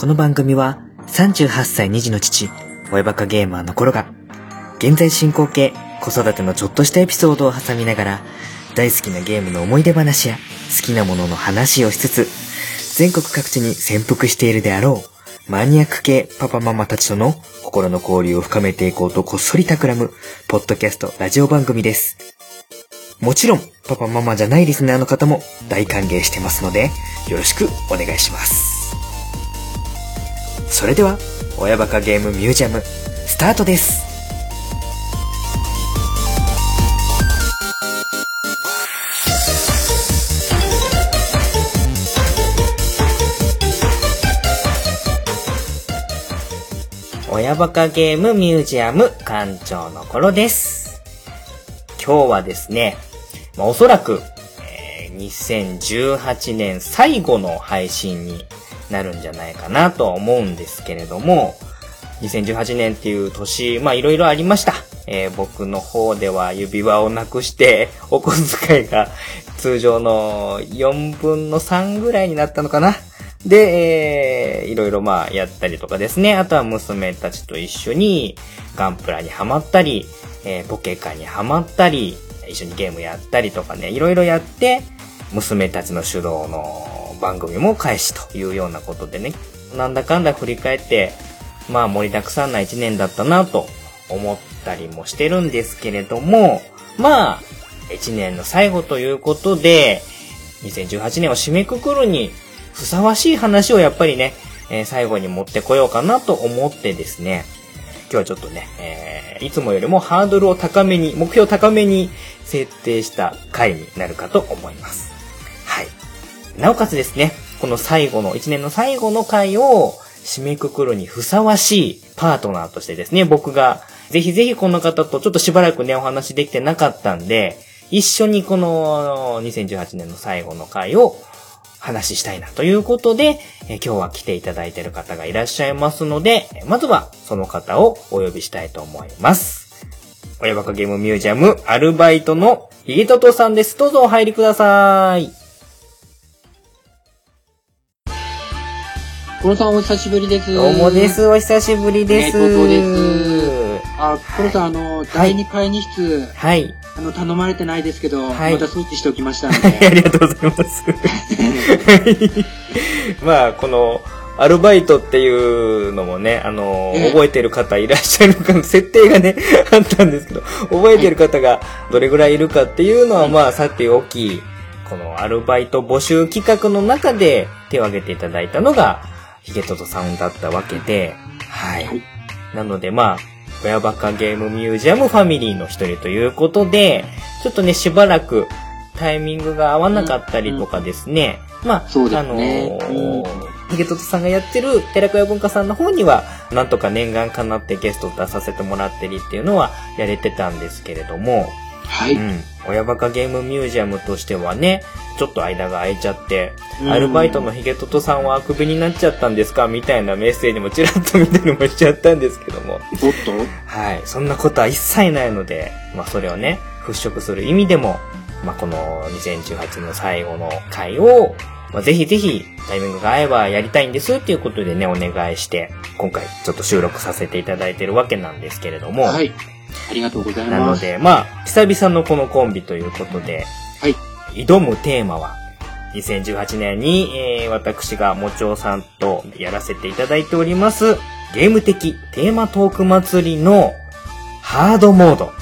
この番組は38歳2児の父、親バカゲーマーの頃が、現在進行形、子育てのちょっとしたエピソードを挟みながら、大好きなゲームの思い出話や好きなものの話をしつつ、全国各地に潜伏しているであろう、マニアック系パパママたちとの心の交流を深めていこうとこっそり企む、ポッドキャストラジオ番組です。もちろん、パパママじゃないリスナーの方も大歓迎してますので、よろしくお願いします。それでは、親バカゲームミュージアム、スタートです。親バカゲームミュージアム館長の頃です。今日はですね、まあ、おそらく、えー2018年最後の配信になるんじゃないかなとは思うんですけれども、2018年っていう年、まあいろいろありました。えー僕の方では指輪をなくして、お小遣いが通常の4分の3ぐらいになったのかな。で、えーいろいろまあやったりとかですね。あとは娘たちと一緒にガンプラにハマったり、えーポケカにハマったり、一緒にゲームやったりとかね、いろいろやって、娘たちの主導の番組も開始というようなことでね、なんだかんだ振り返って、まあ盛りだくさんな一年だったなと思ったりもしてるんですけれども、まあ、一年の最後ということで、2018年を締めくくるにふさわしい話をやっぱりね、えー最後に持ってこようかなと思ってですね、今日はちょっとね、えーいつもよりもハードルを高めに、目標を高めに設定した回になるかと思います。なおかつですね、この最後の、一年の最後の回を締めくくるにふさわしいパートナーとしてですね、僕がぜひぜひこの方とちょっとしばらくね、お話できてなかったんで、一緒にこの2018年の最後の回を話したいなということで、え今日は来ていただいている方がいらっしゃいますので、まずはその方をお呼びしたいと思います。親バカゲームミュージアムアルバイトのヒゲトトさんです。どうぞお入りください。コロさんお久しぶりです。どうもで。す。お久しぶりです。ねトトですあ、コロさん、あの、第2会議室、はい。あの、頼まれてないですけど、はいまた装置しておきましたのはい、あで。りがとうございます。はいまあ、この、アルバイトっていうのもね、あの、ええ覚えてる方いらっしゃるか、設定がね、あったんですけど、覚えてる方がどれぐらいいるかっていうのは、はいまあ、さておき、このアルバイト募集企画の中で手を挙げていただいたのが、ヒゲトトさんだったわけで、はい。はい。なので、まあ、親バカゲームミュージアムファミリーの一人ということで、ちょっとね、しばらくタイミングが合わなかったりとかですね、まあ、そうですね。あのーうんヒゲトトさんがやってる寺子屋文化さんの方には、なんとか念願かなってゲストを出させてもらってりっていうのはやれてたんですけれども、はい。うん。親バカゲームミュージアムとしてはね、ちょっと間が空いちゃって、うんアルバイトのヒゲトトさんはあくびになっちゃったんですか？みたいなメッセージもちらっと見たりもしちゃったんですけども。おっと？はい。そんなことは一切ないので、まあそれをね、払拭する意味でも、まあこの2018の最後の回を、まあぜひぜひタイミングが合えばやりたいんですっていうことでね、お願いして、今回ちょっと収録させていただいてるわけなんですけれども、はい。ありがとうございます。なので、まあ、久々のこのコンビということで、はい。挑むテーマは、2018年に、えー私がもちおさんとやらせていただいております、ゲーム的テーマトーク祭りのハードモード。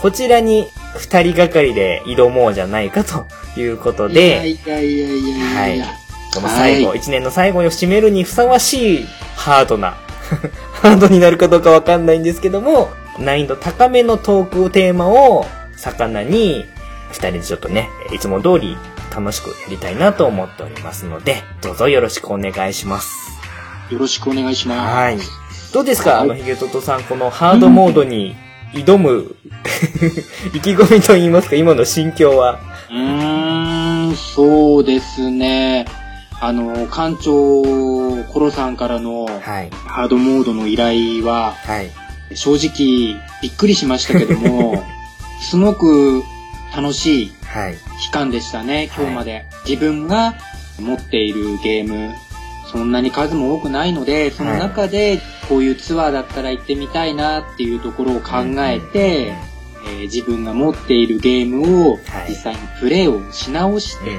こちらに二人がかりで挑もうじゃないかということいやで、いやいやいやいやいや。この最後、は一年の最後を締めるにふさわしいハードな、ハードになるかどうかわかんないんですけども、難易度高めのトークテーマを魚に、二人でちょっとね、いつも通り楽しくやりたいなと思っておりますので、どうぞよろしくお願いします。よろしくお願いします。はい。どうですか、はいあの、ヒゲトトさん、このハードモードに挑む、意気込みと言いますか、今の心境は？うーん、そうですね。あの、館長、コロさんからのはい。ハードモードの依頼は、はい。正直びっくりしましたけども、すごく楽しいはい。期間でしたね、今日まで。自分が持っているゲーム、そんなに数も多くないので、その中でこういうツアーだったら行ってみたいなっていうところを考えて、えー自分が持っているゲームをはい。実際にプレイをし直して、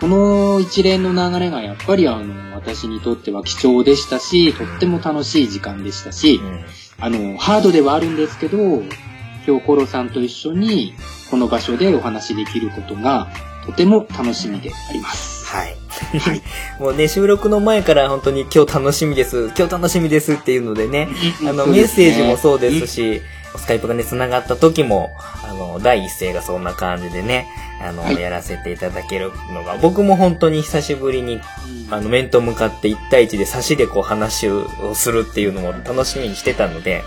この一連の流れがやっぱりあの、私にとっては貴重でしたし、とっても楽しい時間でしたし、うんあの、ハードではあるんですけど、今日コロさんと一緒にこの場所でお話しできることがとても楽しみであります。はい。はい。もうね、収録の前から本当に今日楽しみです、今日楽しみですっていうのでね、あの、メッセージもそうですし、スカイプがね、繋がった時も、あの、第一声がそんな感じでね、あの、はいやらせていただけるのが、僕も本当に久しぶりに、うんあの、面と向かって1対1で差しでこう話をするっていうのも楽しみにしてたので、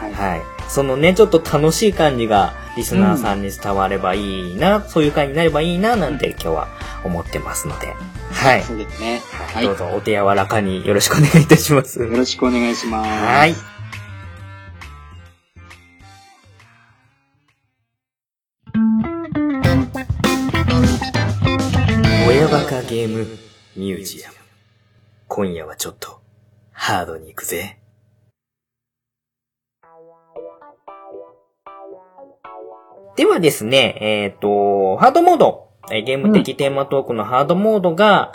はいはい。そのね、ちょっと楽しい感じがリスナーさんに伝わればいいな、そういう会になればいいな、なんて今日は思ってますので、はい。そうですね。は、はいい。どうぞお手柔らかによろしくお願いいたします。よろしくお願いします。はい。親バカゲームミュージアム。今夜はちょっとハードに行くぜ。ではですね、えっ、と、ハードモード、ゲーム的テーマトークのハードモードが、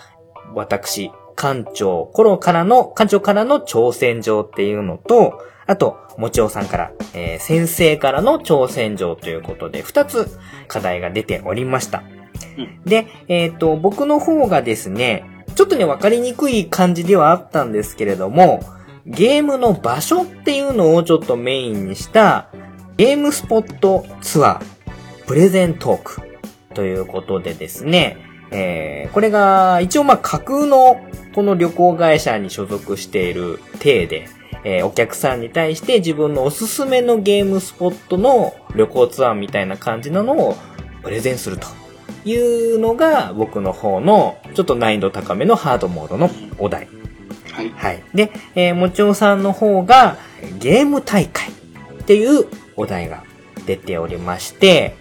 私、館長、頃からの、館長からの挑戦状っていうのと、あと、もちおさんから、えー先生からの挑戦状ということで、二つ課題が出ておりました。で、えっ、と、僕の方がですね、ちょっとね、わかりにくい感じではあったんですけれども、ゲームの場所っていうのをちょっとメインにした、ゲームスポットツアー、プレゼントークということでですね、えー、これが一応まあ架空のこの旅行会社に所属している体で、えーお客さんに対して自分のおすすめのゲームスポットの旅行ツアーみたいな感じなのをプレゼンすると。いうのが僕の方のちょっと難易度高めのハードモードのお題。はい。はい。で、えーもちおさんの方が、ゲーム大会っていうお題が出ておりまして、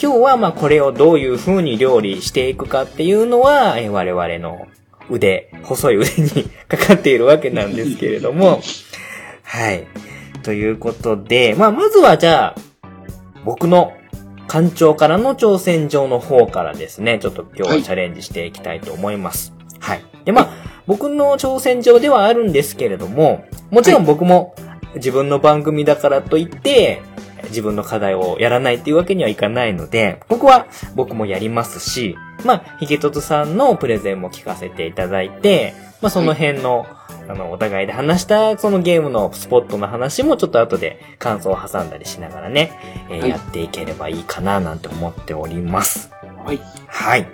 今日はまあこれをどういう風に料理していくかっていうのは、えー我々の腕、細い腕にかかっているわけなんですけれども、はい。ということで、まあまずはじゃあ、僕の館長からの挑戦状の方からですね、ちょっと今日はチャレンジしていきたいと思います。はい。で、まあ、僕の挑戦状ではあるんですけれども、もちろん僕も自分の番組だからといって、自分の課題をやらないっていうわけにはいかないので、ここは僕もやりますし、まあ、ヒゲトトさんのプレゼンも聞かせていただいて、まあ、その辺の、あの、お互いで話した、そのゲームのスポットの話もちょっと後で感想を挟んだりしながらね、えーはいやっていければいいかななんて思っております。はい。はい。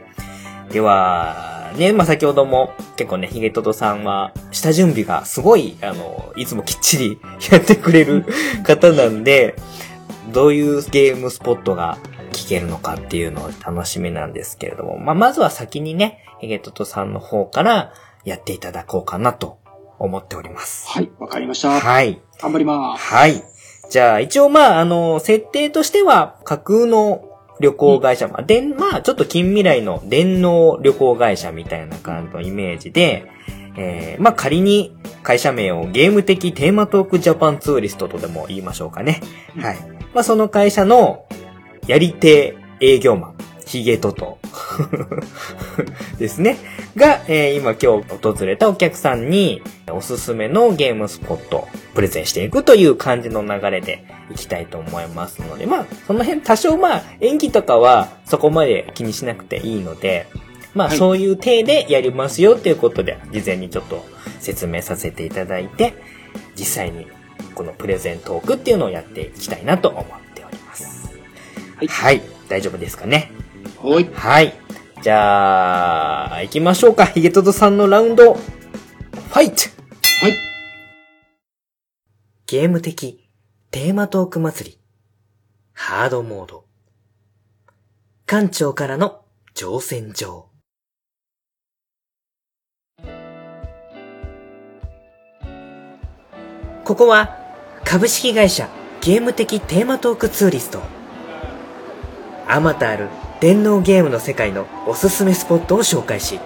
では、ね、まあ、先ほども結構ね、ヒゲトトさんは、下準備がすごい、あの、いつもきっちり やってくれる 方なんで、どういうゲームスポットが聞けるのかっていうのを楽しみなんですけれども、まあ、まずは先にね、ヒゲトトさんの方からやっていただこうかなと思っております。はい。わかりました。はい。頑張ります。はい。じゃあ、一応まあ、あの、設定としては、架空の旅行会社、まあ、でん、まあ、ちょっと近未来の電脳旅行会社みたいな感じのイメージで、えー、まあ、仮に会社名をゲーム的テーマトークジャパンツーリストとでも言いましょうかね。はい。まあ、その会社のやり手営業マン、ヒゲトト ですね。が、えー今今日訪れたお客さんにおすすめのゲームスポットをプレゼンしていくという感じの流れでいきたいと思いますので、まあ、その辺多少まあ演技とかはそこまで気にしなくていいので、まあはいそういう体でやりますよっていうことで、事前にちょっと説明させていただいて、実際にこのプレゼントークっていうのをやっていきたいなと思っております。はいはい。大丈夫ですかね。はい。はい。じゃあ、行きましょうか。ヒゲトトさんのラウンド、ファイトはい。ゲーム的テーマトーク祭り。ハードモード。館長からの挑戦状。ここは株式会社ゲーム的テーマトークツーリスト。あまたある電脳ゲームの世界のおすすめスポットを紹介し、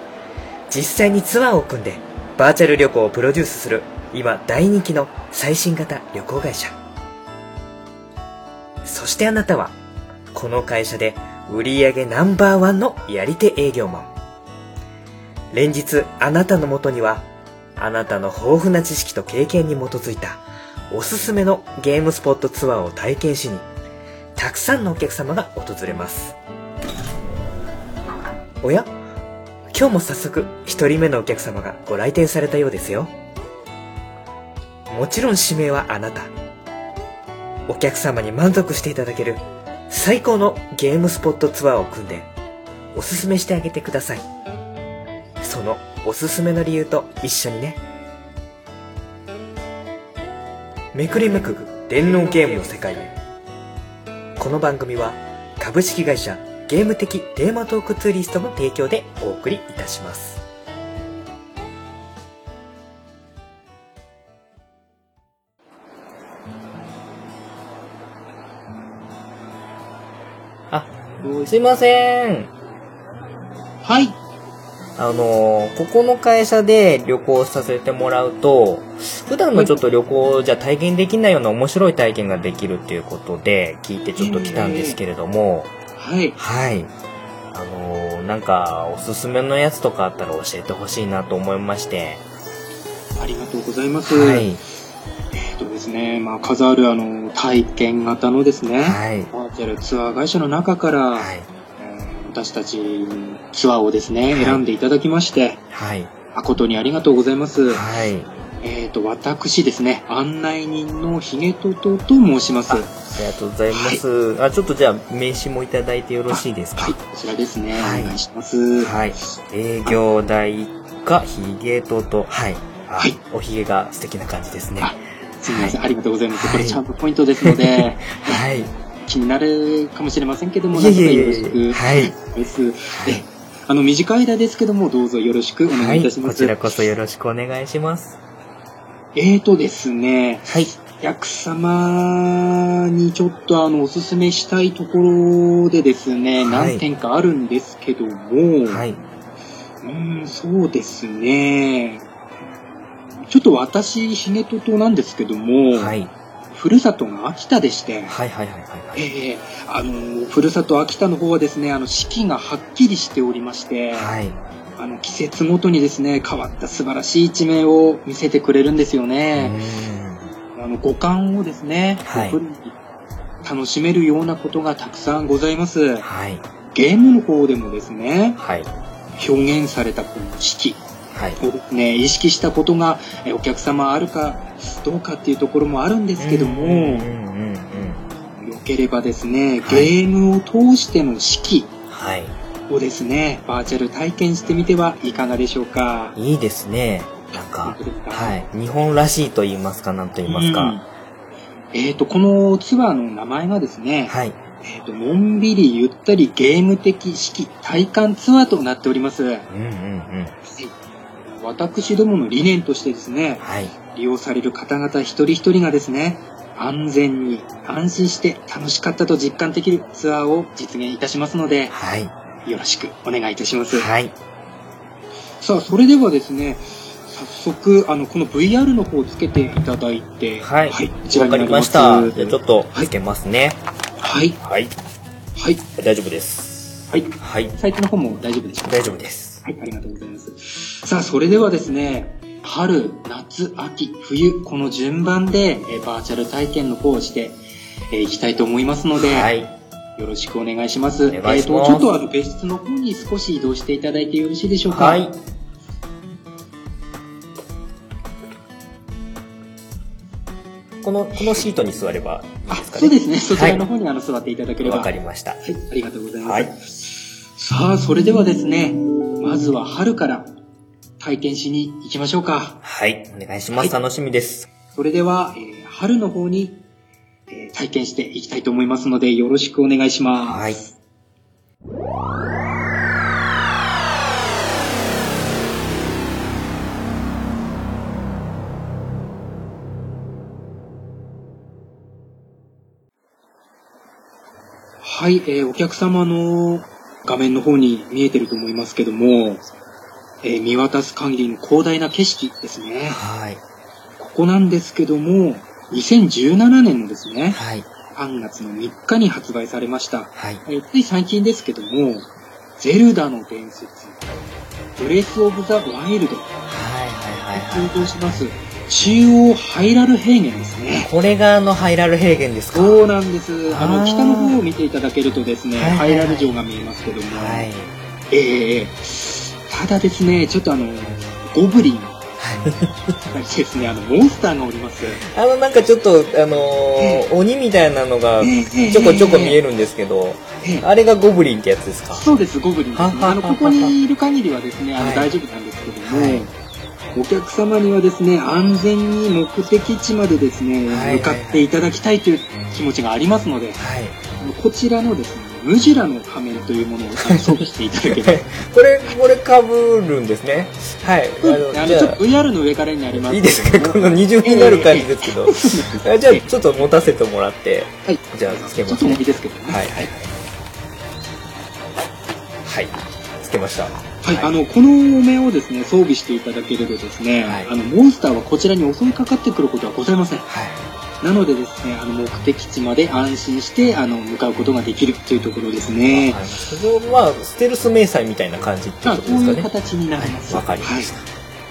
実際にツアーを組んでバーチャル旅行をプロデュースする今大人気の最新型旅行会社。そしてあなたはこの会社で売上ナンバーワンのやり手営業マン。連日あなたのもとにはあなたの豊富な知識と経験に基づいたおすすめのゲームスポットツアーを体験しにたくさんのお客様が訪れます。おや？今日も早速一人目のお客様がご来店されたようですよ。もちろん指名はあなた。お客様に満足していただける最高のゲームスポットツアーを組んでおすすめしてあげてください。そのおすすめの理由と一緒にね。めくりめくる電脳ゲームの世界へ。この番組は株式会社ゲーム的テーマトークツーリストの提供でお送りいたします。あ、すいません。はい。あのーここの会社で旅行させてもらうと、普段のちょっと旅行じゃ体験できないような面白い体験ができるっていうことで聞いてちょっと来たんですけれども、はい。はい。あのーなんかおすすめのやつとかあったら教えてほしいなと思いまして。ありがとうございます。はい。えっ、とですね、まあ、数あるあの、体験型のですね、はい。バーチャルツアー会社の中から、はい。えー私たちツアーをですね、はい選んでいただきまして、はい。誠にありがとうございます。はい。えっ、と、私ですね、案内人のヒゲトトと申します。あありがとうございます。あ、ちょっとじゃあ名刺もいただいてよろしいですか？はい、こちらですね、はいお願いします。はい。営業代一課ヒゲとと、はい。あはいおひげが素敵な感じですね。あすみません、はいありがとうございます。はいこれちゃんとポイントですので、はい。気になるかもしれませんけども、いえいえいえよろしく。はいです。はいえあの、短い間ですけども、どうぞよろしくお願いいたします。こちらこそよろしくお願いします。えーとですね、はい。お客様にちょっとあの、おすすめしたいところでですね、はい何点かあるんですけども、はい。うーん、そうですね。ちょっと私、ヒゲトトなんですけども、はい。ふるさとが秋田でして、はいはいはいはいはい。ええあの、ふるさと秋田の方はですね、あの、四季がはっきりしておりまして、はい。あの、季節ごとにですね、変わった素晴らしい一面を見せてくれるんですようね。あの、五感をですね、はい楽しめるようなことがたくさんございます。はい。ゲームの方でもですね、はい。表現されたこの四季はい。をですね、意識したことがえお客様あるかどうかっていうところもあるんですけども。よければですね、ゲはいームを通しての四季はい。をですね、バーチャル体験してみてはいかがでしょうか？いいですね。なん本かはい。日本らしいと言いますか、なんと言いますうんか。えっ、と、このツアーの名前がですね、はい。えっ、と、のんびりゆったりゲーム的式体感ツアーとなっております。うんうんうん。私どもの理念としてですね、はい。利用される方々一人一人がですね、安全に安心して楽しかったと実感できるツアーを実現いたしますので、はい。よろしくお願いいたします。はい。さあ、それではですね、早速、あの、この VR の方をつけていただいて、はい。こちらわかりになります。ました。じゃあちょっとつけますね。はい、はい。はい、大丈夫です。はい。はい。サイトの方も大丈夫でしょうか？大丈夫です。はい、ありがとうございます。さあ、それではですね、春、夏、秋、冬、この順番で、えーバーチャル体験の方をしてえーいきたいと思いますので、はい。よろしくお願いします。えーと、ちょっとあの、別室の方に少し移動していただいてよろしいでしょうか？はい。この、このシートに座ればいいあですかね？そうですね。そちらの方にあの座っていただければ。わかりました。はい、ありがとうございます。はいさあ、それではですね、まずは春から体験しに行きましょうか。はい。お願いします。はい楽しみです。それでは、えー春の方に、えー体験していきたいと思いますので、よろしくお願いします。はい。はい、えーお客様の画面の方に見えてると思いますけども、えー見渡す限りの広大な景色ですね。はい。ここなんですけども、2017年のですね、はい。3月の3日に発売されました。はい。えーつい最近ですけども、ゼルダの伝説、ブレスオブザ・ワイルド、はいはいはい登場します。中央ハイラル平原ですね。これがあのハイラル平原ですか？そうなんです。あの、北の方を見ていただけるとですね、ハイラル城が見えますけども、はい。ええええただですね、ちょっとあの、ゴブリン、ですね、あの、モンスターがおります。あのなんかちょっと、あのーえ鬼みたいなのがええちょこちょこ見えるんですけど、ええ。あれがゴブリンってやつですか？そうです、ゴブリン。ですね。はははあの、ここにいる限りはですね、あの、はい大丈夫なんですけども、はい。お客様にはですね、安全に目的地までですね、はい。はい向かっていただきたいという気持ちがありますので、こちらのですね、ムジュラの仮面というものを装備していただければ。これ、これ被るんですね。はい。あの、じゃあのちょっと VR の上からになりまあ、すいいですか？この二重になる感じですけど。あじゃあ、ちょっと持たせてもらって、はい。じゃあ、つけちょっと重いますね。ですけどね。はい、はい、はい。はい。つけました。はい、あの、このお面をですね、装備していただけるとですね、はいあの、モンスターはこちらに襲いかかってくることはございません。はい。なのでですね、あの、目的地まで安心して、あの、向かうことができるというところですね。はい。それをまあ、ステルス迷彩みたいな感じってまあ、ことですかね。形になります。はいわかりましたは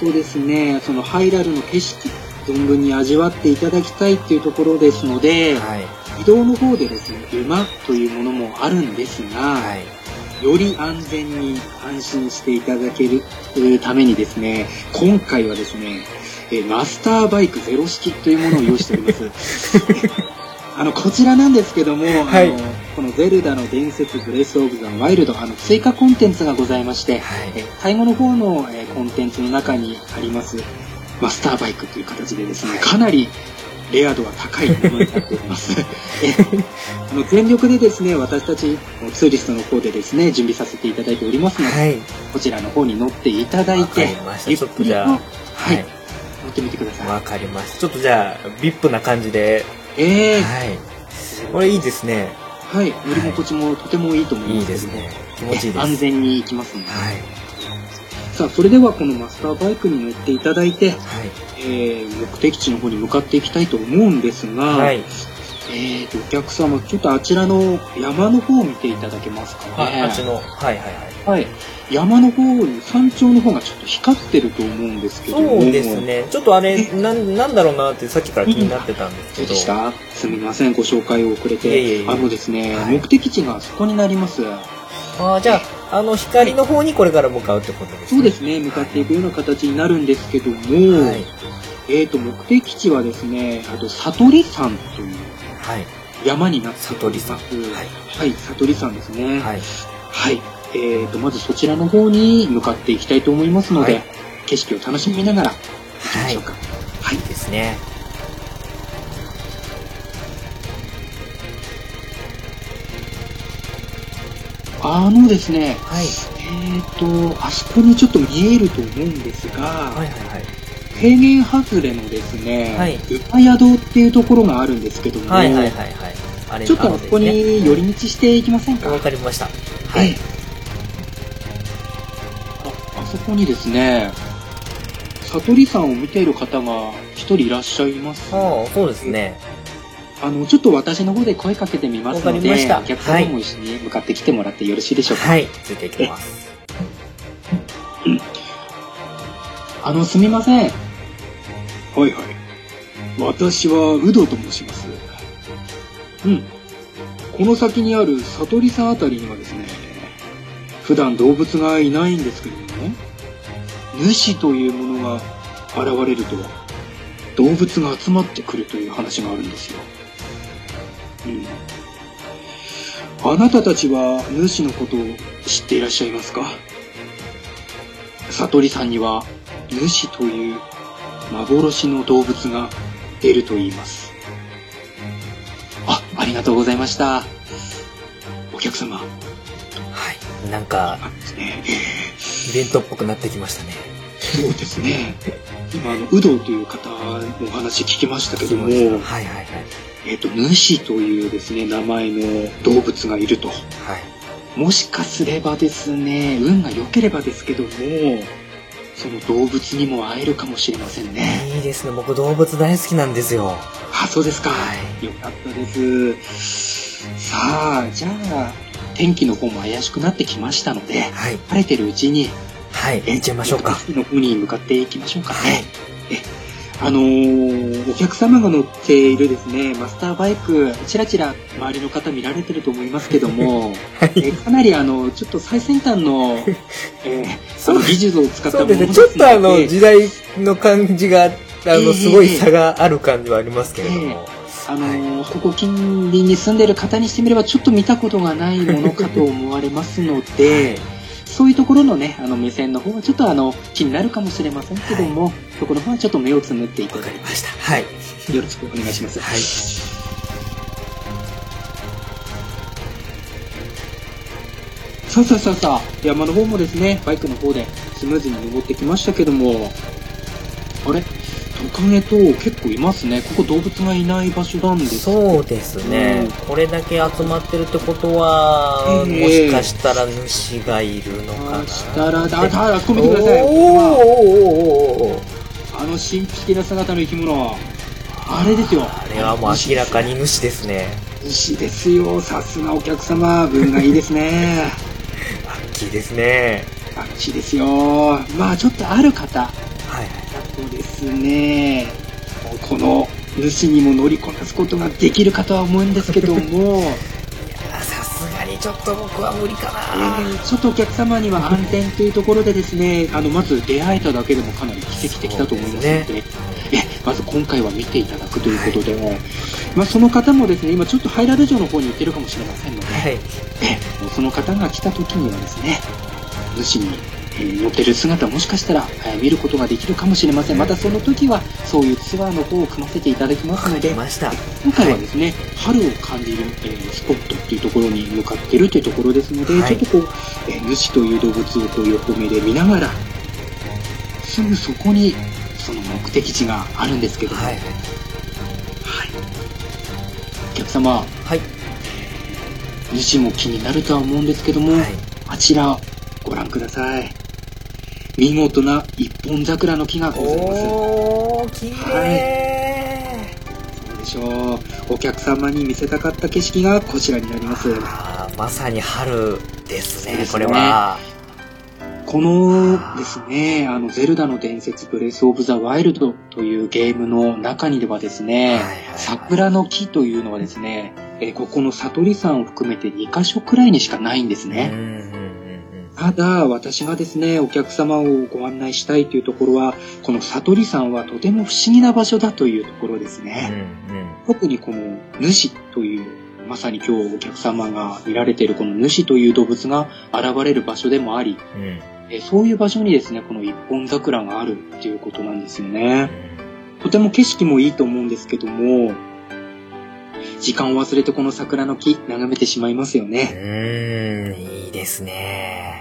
い。とですね、そのハイラルの景色、存分に味わっていただきたいっていうところですので、はい。移動の方でですね、馬というものもあるんですが、はい。より安全に安心していただけるえーためにですね、今回はですね、えーマスターバイクゼロ式というものを用意しております。あの、こちらなんですけども、はいあの、このゼルダの伝説ブレスオブザワイルド、あの、追加コンテンツがございまして、はいえー最後の方の、えーコンテンツの中にあります、マスターバイクという形でですね、かなりレア度は高いものになっております。えーあの全力でですね、私たちツーリストの方でですね、準備させていただいておりますので、はい。こちらの方に乗っていただいてちょっくりと、とじゃあはい、はい。乗ってみてくださわかりました。ちょっとじゃあ、ビップな感じで。い。ええはい。これいいですね。はい、乗り心地もとてもいいと思いいますけどもいですね。気持ちいいです。安全に行きますので。はい。さあ、それではこのマスターバイクに乗っていただいて、はい。えー、目的地の方に向かっていきたいと思うんですが、はい。えーと、お客様、ちょっとあちらの山の方を見ていただけますかね。あ、あっちの。はいはいはい。はい。山の方に、山頂の方がちょっと光ってると思うんですけども。そうです。ね。ちょっとあれ、なん、なんだろうなってさっきから気になってたんですけど。そうでしたすみません、ご紹介を遅れて。あのですね、はい目的地がそこになります。あじゃあ、あの、光の方にこれから向かうってことですね。そうですね、向かっていくような形になるんですけども、はい。えーと、目的地はですね、あと、悟り山というはい。山になってお悟りります。山。はい。はい、悟り山ですね。はい。はい。えーと、まずそちらの方に向かっていきたいと思いますので、はい景色を楽しみながら行きましょうか。はい。ですね。あのですね、はい。えーと、あそこにちょっと見えると思うんですが、はいはいはい。平原外れのですね、はい馬宿っていうところがあるんですけども、はいはいはいはい。ちょっとあそこに寄り道していきませんか、わかりました。はええい。そこにですね、悟り山を見ている方が一人いらっしゃいます。ああ、そうですね。あの、ちょっと私の方で声かけてみますので、お客様も一緒に向かってきてもらってよろしいでしょうか。はい。ついていきます。あの、すみません。はいはい。私は、ウドと申します。うん。この先にある悟りさんあたりにはですね、普段動物がいないんですけど主というものが現れると、動物が集まってくるという話があるんですよ。うん。あなたたちは主のことを知っていらっしゃいますか？悟りさんには主という幻の動物が出ると言います。あ、ありがとうございました。お客様。はい。なんか、ね、イベントっぽくなってきましたね。そうですね。今、あの、有働という方のお話聞きましたけども、はいはいはい。えっ、と、主というですね、名前の動物がいると。はい。もしかすればですね、運が良ければですけども、その動物にも会えるかもしれませんね。いいですね。僕動物大好きなんですよ。あ、そうですか。はいよかったです。さあ、じゃあ、天気の方も怪しくなってきましたので、はい。晴れてるうちに、はい。行っちゃいましょうか。の方に向かっていきましょうかね。はい。あのーお客様が乗っているですね、マスターバイク、ちらちら周りの方見られてると思いますけども、はいえかなりあの、ちょっと最先端の、えーその技術を使ったものですね。ちょっとあの、時代の感じが、あの、すごい差がある感じはありますけれども。あのーここ近隣に住んでる方にしてみればちょっと見たことがないものかと思われますので、そういうところのね、あの目線の方はちょっとあの気になるかもしれませんけども、そこの方はちょっと目をつむっていただいわかりました。はい。てよろしくお願いします。はい。さあさあさあさあ、山の方もですね、バイクの方でスムーズに登ってきましたけども、あれ？トカゲと結構いますね。ここ動物がいない場所なんですそうですね。これだけ集まってるってことは、ええもしかしたら主がいるのかな。したら、あ、あ、あそこ見てください。おーおーおーおーおーあの神秘的な姿の生き物。あれですよ。あれはもう明らかに主ですね。牛ですよ。さすがお客様。運がいいですね。ラッキーですね。あっちですよ。まあちょっとある方。はいはい。そうですね。この主にも乗りこなすことができるかとは思うんですけども、あさすがにちょっと僕は無理かえな。ーちょっとお客様には安全というところでですね、あの、まず出会えただけでもかなり奇跡的だと思いますので、そうでえ、まず今回は見ていただくということで、まあその方もですね、今ちょっとハイラル城の方に行ってるかもしれませんので、はい。えその方が来た時にはですね、主に、えー乗ってる姿もしかしたら、えー見ることができるかもしれません。またその時は、そういうツアーの方を組ませていただきますので出、ました。今回はですね、春を感じる、えースポットっていうところに向かってるというところですので、はいちょっとこう、えー主という動物をこう横目で見ながら、すぐそこにその目的地があるんですけども、はい。はいお客様、はい。主も気になるとは思うんですけども、はい。あちらご覧ください。見事な一本桜の木がございます。おー、綺麗そうでしょう。お客様に見せたかった景色がこちらになります。まさに春ですね、ねこれは。このですね、あの、ゼルダの伝説ブレスオブザワイルドというゲームの中にではですね、はいはいはい桜の木というのはですね、えーここの悟り山を含めて2箇所くらいにしかないんですね。うんうんうんうんただ、私がですね、お客様をご案内したいというところは、この悟り山はとても不思議な場所だというところですね。うんうん特にこの主という、まさに今日お客様が見られているこの主という動物が現れる場所でもあり、うんえそういう場所にですね、この一本桜があるっていうことなんですよね。とても景色もいいと思うんですけども、時間を忘れてこの桜の木眺めてしまいますようね。ーん、いいですね。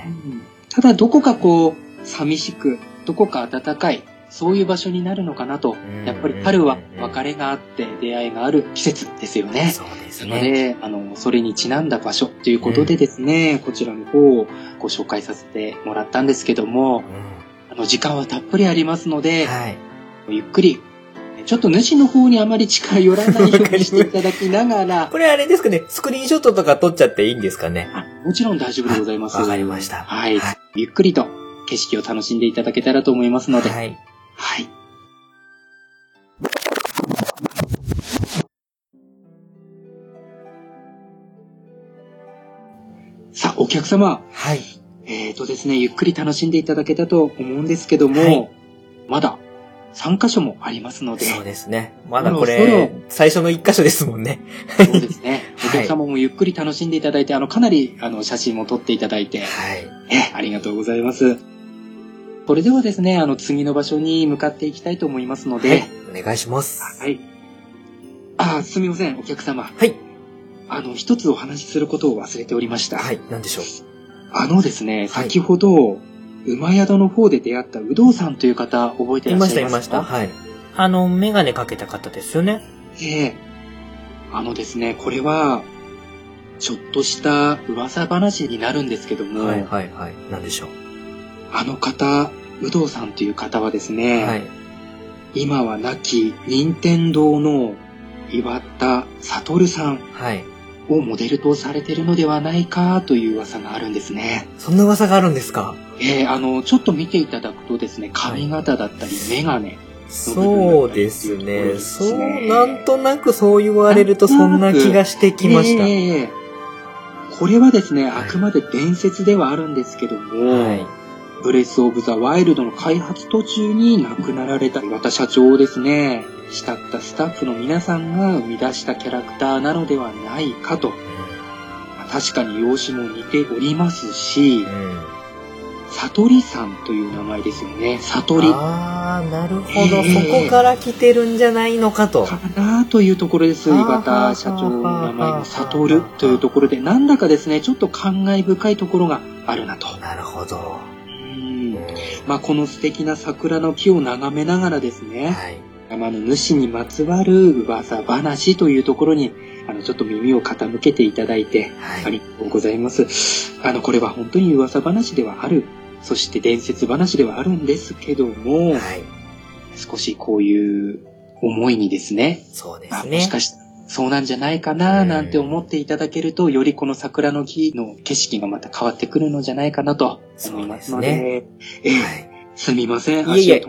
ただどこかこう、寂しく、どこか暖かい、そういう場所になるのかなと。やっぱり春は別れがあって出会いがある季節ですよね。そうですなのね。で、あの、それにちなんだ場所ということでですね、こちらの方をご紹介させてもらったんですけども、うんあの、時間はたっぷりありますので、はい。ゆっくり、ちょっと主の方にあまり近寄らないようにしていただきながら、これあれですかね、スクリーンショットとか撮っちゃっていいんですかね。あもちろん大丈夫でございます。わかりましたはい。はいゆっくりと景色を楽しんでいただけたらと思いますので、はい。はい。さあ、お客様、はい。えーとですね、ゆっくり楽しんでいただけたと思うんですけども、はいまだ3箇所もありますので、そうですね。まだこれ、最初の一箇所ですもんね。そうですね。は いお客様もゆっくり楽しんでいただいて、あの、かなり、あの、写真も撮っていただいて、はい。え、ありがとうございます。それではですね、あの、次の場所に向かっていきたいと思いますので、はい。お願いします。はい。あ、すみません、お客様。はい。あの、一つお話しすることを忘れておりました。はい。なんでしょう。あのですね、はい先ほど、馬宿の方で出会った有働さんという方、覚えていました、らっしゃいまいますした。はい。あの、メガネかけた方ですよね？ええあのですね、これは、ちょっとした噂話になるんですけども、はい、はい、はい。なんでしょう？あの方、有働さんという方はですね、はい。今は亡き任天堂の岩田悟さんはい。をモデルとされているのではないかという噂があるんですね。そんな噂があるんですか？えー、あの、ちょっと見ていただくとですね、髪型だったり、メガネ。そうですね。すねう、なんとなくそう言われるとそんな気がしてきました。えーこれはですね、あくまで伝説ではあるんですけども、はい。ブレス・オブ・ザ・ワイルドの開発途中に亡くなられた岩田社長をですね、慕ったスタッフの皆さんが生み出したキャラクターなのではないかと。確かに容姿も似ておりますしう、ん。悟りさんという名前ですよね。悟り。あー、なるほど、えーそこから来てるんじゃないのかと。かなというところです。はあ岩田社長の名前の悟るというところで、なんだかですね、ちょっと感慨深いところがあるなと。なるほど。うんまあ、この素敵な桜の木を眺めながらですね、はい。山の主にまつわる噂話というところに、あの、ちょっと耳を傾けていただいて、はい。ありがとうございます。あの、これは本当に噂話ではある、そして伝説話ではあるんですけども、はい。少しこういう思いにですね、そうであすね。もしかしてそうなんじゃないかななんて思っていただけると、よりこの桜の木の景色がまた変わってくるのじゃないかなと思いますので、そうええはい。すみません。いえいえ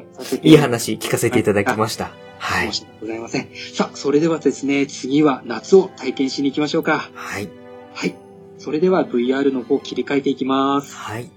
いい話聞かせていただきました。はい申。し訳ございません。さあ、それではですね、次は夏を体験しに行きましょうか。はい。はい。それでは VR の方切り替えていきます。はい。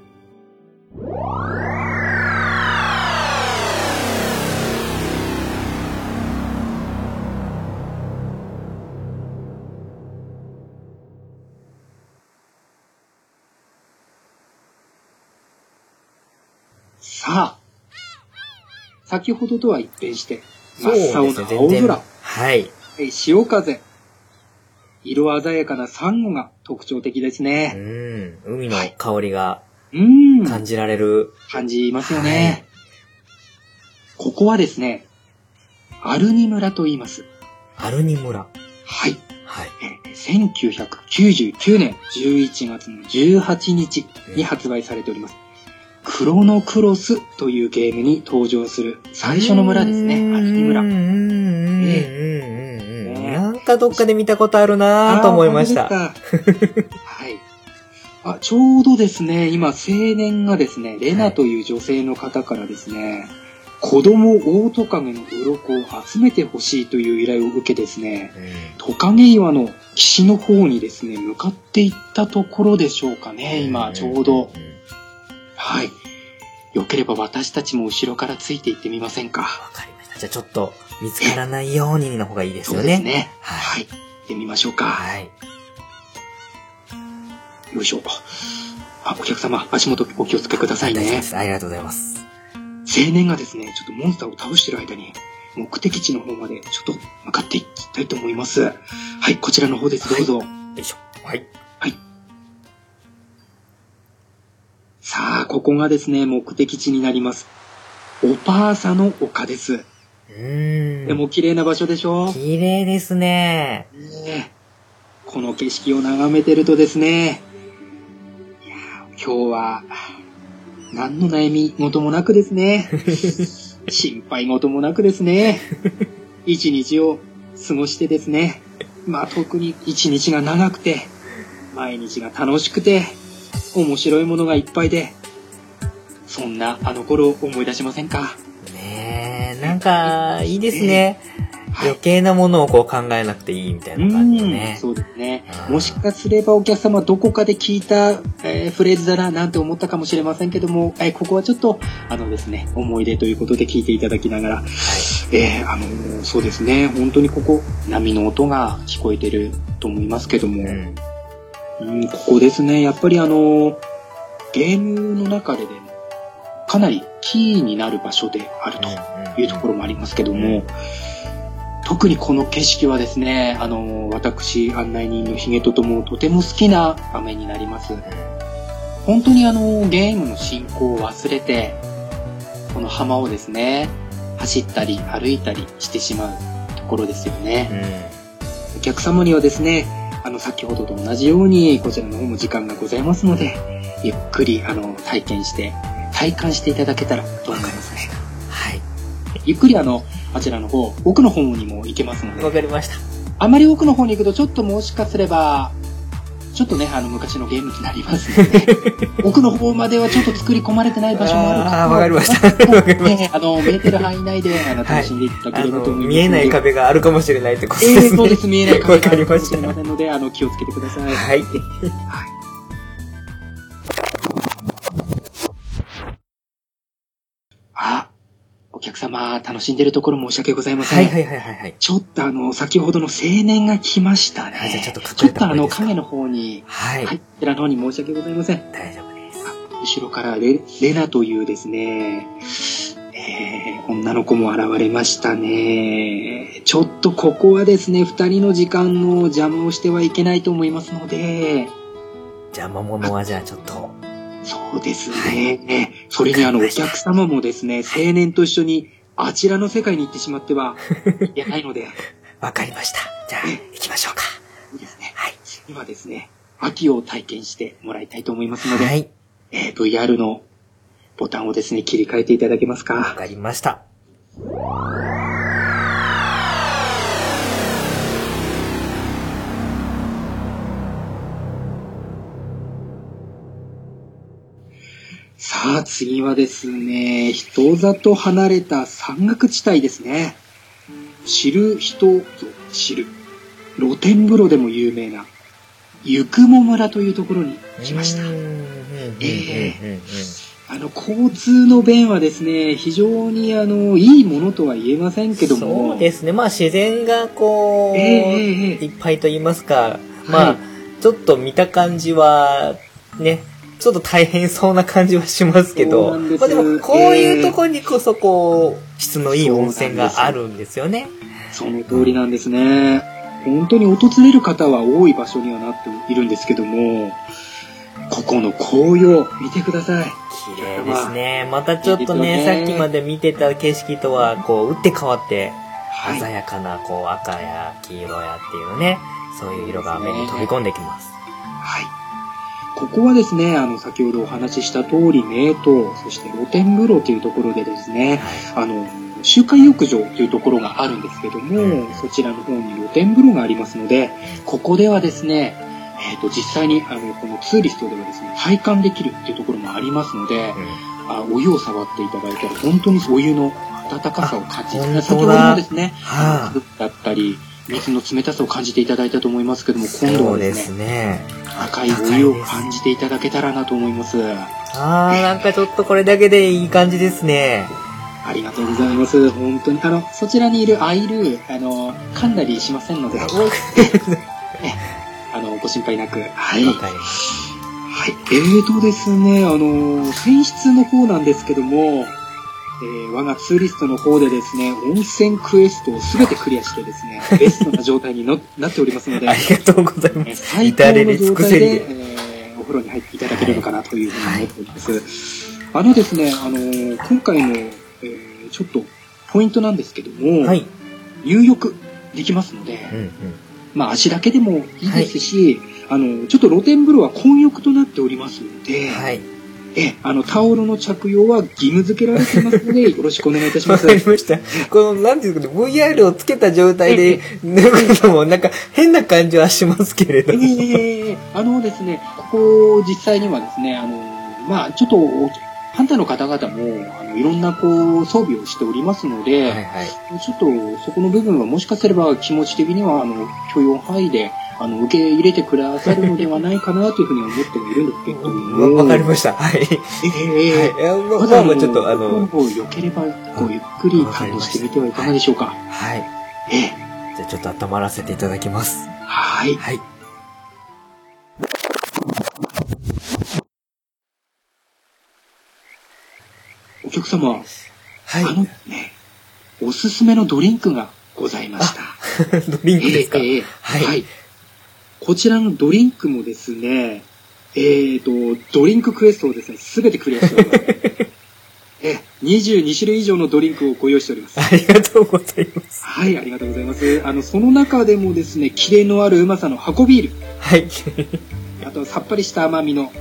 先ほどとは一変して、真っ青な青空、。はい。え潮風、色鮮やかなサンゴが特徴的ですうね。ん。海の香りがうん、感じられる。感じますよね。ここはですね、アルニ村と言います。アルニ村。はい。はい。えー1999年11月の18日に発売されております。クロノクロスというゲームに登場する最初の村ですね。アルニ村。うんうんうんうんうんねなんかどっかで見たことあるなぁと思いました。はい。あ、ちょうどですね、今、青年がですね、レナという女性の方からですね、子供オオトカゲの鱗を集めてほしいという依頼を受けですね、トカゲ岩の岸の方にですね、向かっていったところでしょうかね、今、ちょうど。。はい。よければ私たちも後ろからついていってみませんか。わかりました。じゃあちょっと見つからないようにの方がいいですそうよね。ですね。ははい。行ってみましょうか。はい。よいしょ。あ、お客様、足元お気をつけくださいね。ありがとうございます。青年がですね、ちょっとモンスターを倒してる間に、目的地の方までちょっと向かっていきたいと思います。はい、こちらの方です。どうぞ。よいしょ。はい。さあ、ここがですね、目的地になります。オパーサの丘です。うーん。でも綺麗な場所でしょ？綺麗ですね。ねえこの景色を眺めてるとですね、いやー今日は、何の悩み事もなくですね、心配事もなくですね、一日を過ごしてですね、まあ特に一日が長くて、毎日が楽しくて、面白いものがいっぱいで、そんなあの頃を思い出しませんか？ねえ、なんか、いいですね。はい余計なものをこう考えなくていいみたいな感じね。そうですねう。んもしかすればお客様どこかで聞いた、えーフレーズだななんて思ったかもしれませんけども、えーここはちょっと、あのですね、思い出ということで聞いていただきながら、えーあのーそうですね、本当にここ、波の音が聞こえてると思いますけども、うん。うん、ここですね、やっぱりあのーゲームの中ででも、かなりキーになる場所であると。いうところもありますけども、特にこの景色はですね、あの、私、案内人のヒゲとともとても好きな場面になります。本当にあの、ゲームの進行を忘れて、この浜をですね、走ったり歩いたりしてしまうところですよね。お客様にはですね、あの、先ほどと同じように、こちらの方も時間がございますので、ゆっくり、あの、体験して体感していただけたらと思いますね。はい。ゆっくりあの、あちらの方、奥の方にも行けますので、わかりました。あまり奥の方に行くとちょっともしかすれば、ちょっとね、あの、昔のゲームになりますので、奥の方まではちょっと作り込まれてない場所もあるあーわかりました。わかりましね、あの、見えてる範囲内で、あの、楽しんでいただければと思いますので。見えない壁があるかもしれないってことえですね。ーそうです、見えない壁わかりましがあるかもしれませんので、あの、気をつけてください。た。はい。お客様、楽しんでるところ申し訳ございません。はいはいはいはいはい。ちょっとあの、先ほどの青年が来ましたね。はいじゃあちょっとちょっとあの、影の方に、はい。はい、こちらの方に申し訳ございません。大丈夫です。後ろからレ、レナというですね、えー、女の子も現れましたね。ちょっとここはですね、二人の時間の邪魔をしてはいけないと思いますので、邪魔者はじゃあちょっと。そうですね。それにあの、お客様もですね、青年と一緒にあちらの世界に行ってしまっては いけないので、わかりました。じゃあ、行きましょうか。いいですね。はい。次はですね、秋を体験してもらいたいと思いますので、はい。えー VR のボタンをですね、切り替えていただけますか。わかりました。あ、次はですね、人里離れた山岳地帯ですね。知る人ぞ知る。露天風呂でも有名な、ゆくも村というところに来ましたう。ーあの、交通の便はですね、非常にあの、いいものとは言えませんけども。そうですね。まあ自然がこう、ええええええいっぱいと言いますか、まあ、はいちょっと見た感じは、ね、ちょっと大変そうな感じはしますけど、まあでもこういうとこにこそこう、質のいい温泉があるんですよね。その通りなんですね。本当に訪れる方は多い場所にはなっているんですけども、ここの紅葉、見てください。綺麗ですね。またちょっとね、さっきまで見てた景色とは、こう、打って変わって、はい。鮮やかな、こう、赤や黄色やっていうね、そういう色が目に飛び込んできます。はい。ここはですね、あの、先ほどお話しした通り、名湯、そして露天風呂というところでですね、あの、周回浴場というところがあるんですけども、うん。そちらの方に露天風呂がありますので、ここではですね、えっ、と、実際に、あの、このツーリストではですね、体感できるっていうところもありますので、あお湯を触っていただいたら、本当にお湯の温かさを感じて、あ本当だ。先ほどもですね、はだったり、水の冷たさを感じていただいたと思いますけども、あ、今度はですね。赤いお湯を感じていただけたらなと思います。あー、なんかちょっとこれだけでいい感じですね。ありがとうございます。本当に。あの、そちらにいるアイル、あの、噛んだりしませんので、あの、ご心配なく。はい。わは。い。えーとですね、あの、選出の方なんですけども、えー我がツーリストの方でですね、温泉クエストをすべてクリアしてですね、ベストな状態にの なっておりますので、ありがとうございまえーす。最高の状態で。えーお風呂に入っていただけるのかなというふうに思っております。あのですね、あのー今回の、えーちょっとポイントなんですけども、はい。入浴できますので、うんうん。まあ足だけでもいいですし、あの、ちょっと露天風呂は混浴となっておりますので、はい。え、あの、タオルの着用は義務付けられてますので、よろしくお願いいたします。わかりました。この、なんていうんですかね、VR をつけた状態で脱ぐのも、なんか変な感じはしますけれど。えーあのですね、ここ実際にはですね、あの、まあちょっと、ハンターの方々も、あの、いろんなこう、装備をしておりますので、はいはい。ちょっとそこの部分はもしかすれば気持ち的には、あの、許容範囲で、あの、受け入れてくださるのではないかなというふうに思ってはいるんですけども。わわかりました。はい。はい。ええいやまあまだまあ、ちょっと、あの、こう、良ければ、こう、ゆっくり感動してみてはいかがでしょうか。はい。ええじゃあちょっと温まらせていただきます。はい。はい。お客様、はあのね、おすすめのドリンクがございました。い。ドリンクですか？ええええはいはい。こちらのドリンクもですね、えーと、ドリンククエストをですね、すべてクリアしております。え え、22種類以上のドリンクをご用意しております。ありがとうございます。はい、ありがとうございます。あの、その中でもですね、キレのあるうまさの箱ビール。はい。あと、さっぱりした甘みの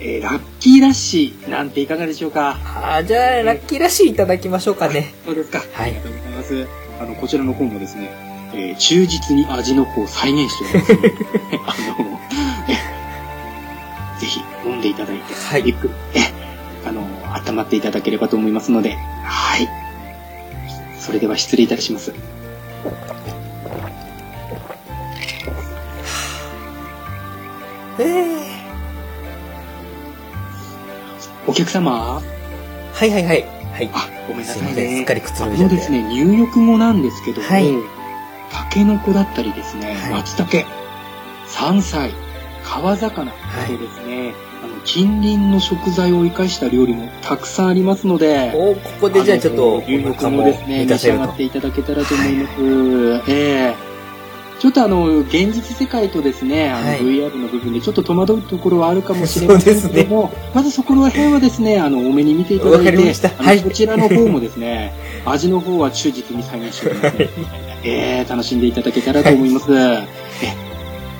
えーラッキーラッシーなんていかがでしょうかあーじゃあ、ラッキーらしいいただきましょうかね。そうですか。はいありがとうございます。あの、こちらの方もですね、えー忠実に味の方を再現しておりますので、あの、えぜひ飲んでいただいて、はいゆっくり、え、あの、温まっていただければと思いますので、はい。それでは失礼いたします。えーお客様？はいはいはい。はい。あ、ごめんなさいすいません。すっね。かりくつろあいじゃって。のですね、入浴後なんですけども、はいタケノコだったりですね、はい。松茸、山菜、川魚。などですね、あの近隣の食材を生かした料理もたくさんありますので、おここでじゃあちょっと、あの入浴お腹も後ですね、召し上がっ。ていただけたらと思います。ええ。ちょっとあの、現実世界とですね、あの、はい。VR の部分でちょっと戸惑うところはあるかもしれませんけども、まずそこら辺はですね、あの、多めに見ていただいて、はいこちらの方もですね、味の方は忠実に再現しておりますので、えー、楽しんでいただけたらと思います。え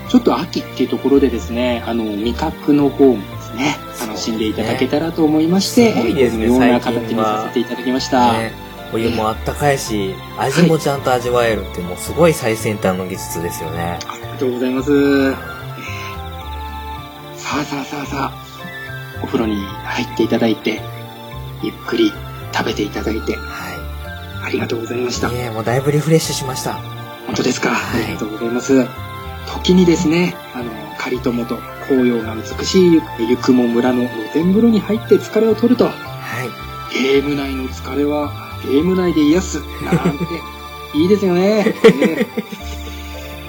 ちょっと秋っていうところでですね、あの、味覚の方もですね、楽しんでいただけたらと思いまして、すごいですねこのような形にさせていただきました。ね、お湯もあったかいし、味もちゃんと味わえるってもうすごい最先端の技術ですよね。ありがとうございます。えーさあさあさあさあ、お風呂に入っていただいて、ゆっくり食べていただいて、はありがとうございましたい。。ねもうだいぶリフレッシュしました。本当ですか？はいありがとうございます。時にですね、あの、仮友と紅葉が美しいゆくも村の露天風呂に入って疲れを取ると、はい。ゲーム内の疲れはゲーム内で癒す、なんて、いいですよね。ね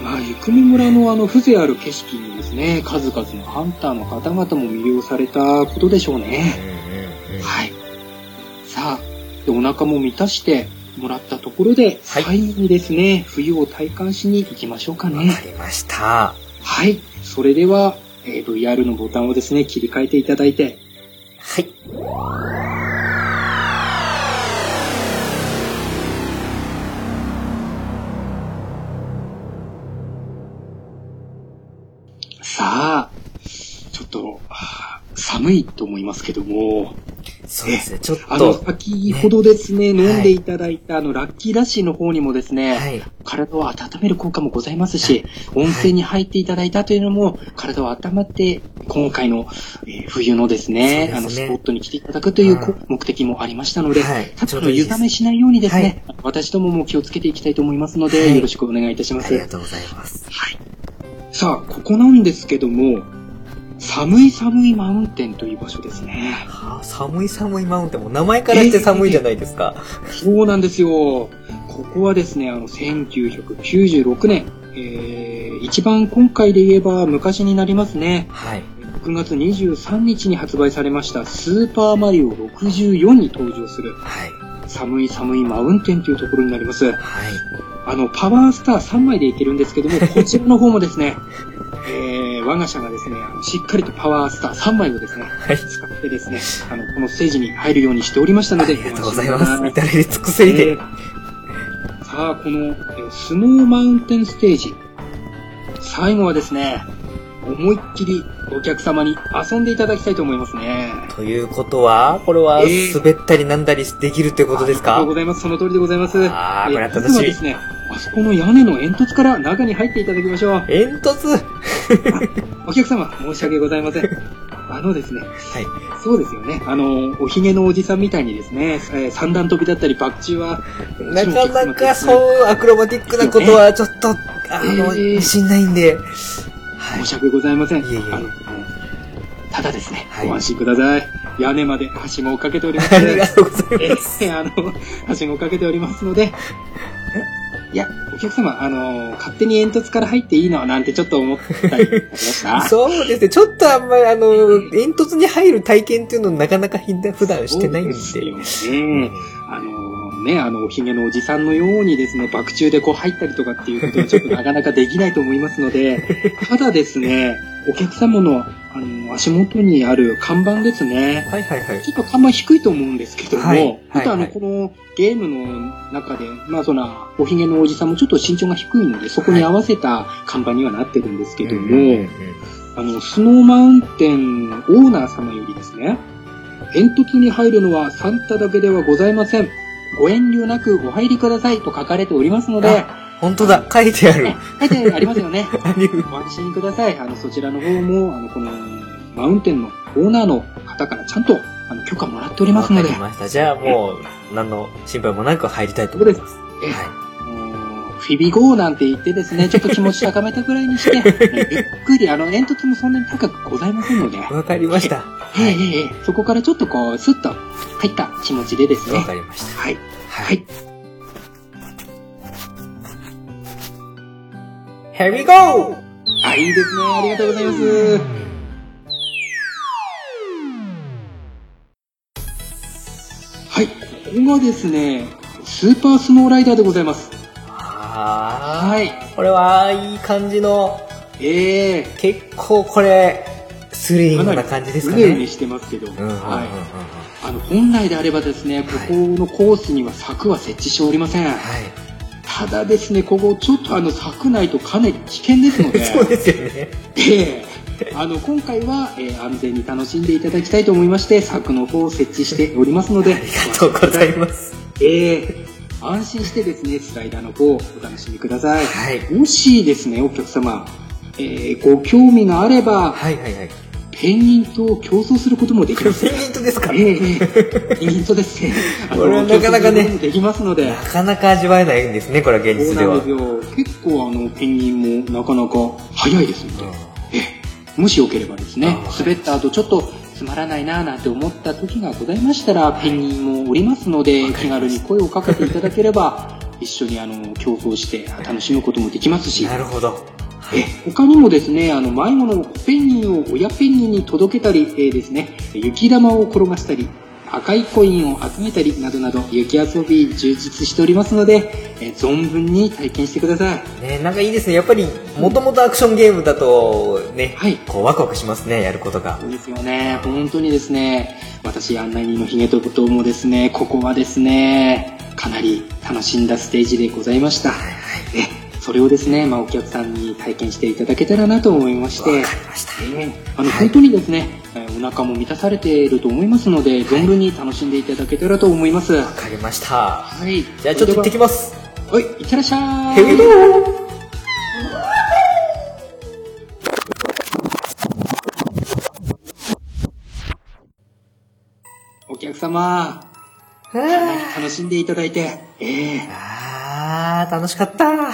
まあ、ゆくも村のあの風情ある景色にですね、数々のハンターの方々も魅了されたことでしょううんね。はい。さあ、でお腹も満たしてもらったところで、はい最後にですね、冬を体感しに行きましょうかわねか。りました。はい。それでは、えー VR のボタンをですね、切り替えていただいて、はい。さあ、ちょっと、はあ寒いと思いますけども、そうですね、ちょっあの、と。先ほどですね、ね飲んでいただいた、あの、ラッキーラッシーの方にもですね、はい。体を温める効果もございますし、温泉に入っていただいたというのも、体を温まって、今回の、えー冬のですね、すねスポットに来ていただくというこうん目的もありましたので、はいただ、湯冷めしないようにですね、私どもも気をつけていきたいと思いますので、はいよろしくお願いいたします。ありがとうございます。はい。さあ、ここなんですけども、寒い寒いマウンテンという場所ですね。はあ、寒い寒いマウンテンも名前からして寒いじゃないですか。そうなんですよ。ここはですね、あの、1996年、えー、一番今回で言えば昔になりますね。はい。6月23日に発売されましたスーパーマリオ64に登場するはい。寒い寒いマウンテンというところになります。はい。あの、パワースター3枚でいけるんですけども、こちらの方もですね、えー、我が社がですね、あのしっかりとパワースター3枚をですね、はい。使ってですね、あの、このステージに入るようにしておりましたので、ありがとうございます。至れり尽くせりで。えーさあ、この、えースノーマウンテンステージ。最後はですね、思いっきりお客様に遊んでいただきたいと思いますね。ということは、これはえー滑ったりなんだりできるってことですありがとかうございます。その通りでございます。あーこれはえー楽しみまずはですね、あそこの屋根の煙突から中に入っていただきましょう。煙突？お客様、申し訳ございません。あのですね、はい。そうですよね。あの、おひげのおじさんみたいにですね、えー三段跳びだったり、バク宙は、なかなかそうアクロバティックなことはちょっと、あの、えーないんで。はい申。し訳ございません。いえいえただですね、はいご安心ください。屋根まではしごをかけております。ありがとうございえます。ーあの、はしごをかけておりますので、いや、お客様、あの、勝手に煙突から入っていいのなんてちょっと思ったりしました。そうですね。ちょっとあんまりあの、煙突に入る体験っていうのをなかなかひんだ普段してないんで。そうですよね。あのね、あの、おひげのおじさんのようにですね、爆中でこう入ったりとかっていうことはちょっとなかなかできないと思いますので、ただですね、お客様の、あの、足元にある看板ですね。はいはいはい。ちょっと看板低いと思うんですけども、はいちょっとあの、はいこのゲームの中で、まあその、おひげのおじさんもちょっと身長が低いので、そこに合わせた看板にはなってるんですけども、あの、スノーマウンテンオーナー様よりですね、煙突に入るのはサンタだけではございません。ご遠慮なくお入りくださいと書かれておりますので、本当だ、書いてあるね。書いてありますよね。ありご安心ください。あの、そちらの方も、あの、この、マウンテンのオーナーの方からちゃんと、あの、許可もらっておりますのでわかり、ました。じゃあもう、何の心配もなく入りたいと思います。フィビゴーなんて言ってですね、ちょっと気持ち高めたぐらいにして、ゆっくり、あの、煙突もそんなに高くございませんので、い。わかりました。ええええええそこからちょっとこう、スッと入った気持ちでですねわか、りました。はい。ははい。Here we go! あ、いいですね。ありがとうございます。はい。ここがですね、スーパースノーライダーでございます。あー。はい。これはいい感じの、ええ結構これ、スリリングな感じですかね。うねうねしてますけど、はい。あの、本来であればですね、ここのコースには柵は設置しておりません。はい。ただですね、ここちょっとあの、柵ないとかなり危険ですので、そうですよね。ええあの、今回は、えー安全に楽しんでいただきたいと思いまして、柵の方を設置しておりますので、ありがとうございます。ええ安心してですね、スライダーの方をお楽しみください。はい。もしですね、お客様、えーご興味があれば、はいはいはい。ペンギンと競争することもできます。ペンギントですか？ええええペンギンとです ね、これはなかなかねできますのでな、かなか味わえないんですね、これは現実では。で。結構あの、ペンギンもなかなか早いですので、ええ、もしよければですねあ、滑った後ちょっとつまらないなぁなんて思った時がございましたら、ペンギンもおりますので、気軽に声をかけていただければ、一緒にあの、競争して 楽しむこともできますし、なるほど。え他にもですね、あの、迷子のペンギンを親ペンギンに届けたり、えーですね、雪玉を転がしたり、赤いコインを集めたりなどなど、雪遊び充実しておりますので、えー存分に体験してください。ね、なんかいいですね。やっぱり、もともとアクションゲームだと、ね、はいこうワクワクしますね、やることが。そうですよね。本当にですね、私、案内人のヒゲとこともですね、ここはですね、かなり楽しんだステージでございました。はいはい。え、それをですね、まあ、お客さんに体験していただけたらなと思いまして、わかりました。ええあの、はい本当にですね、えーお腹も満たされていると思いますので、存分に楽しんでいただけたらと思います。はわかりました。い。じゃあちょっと行ってきます。す。はい、いってらっしゃへいい。お客様、楽しんでいただいて、ええあー、楽しかった。は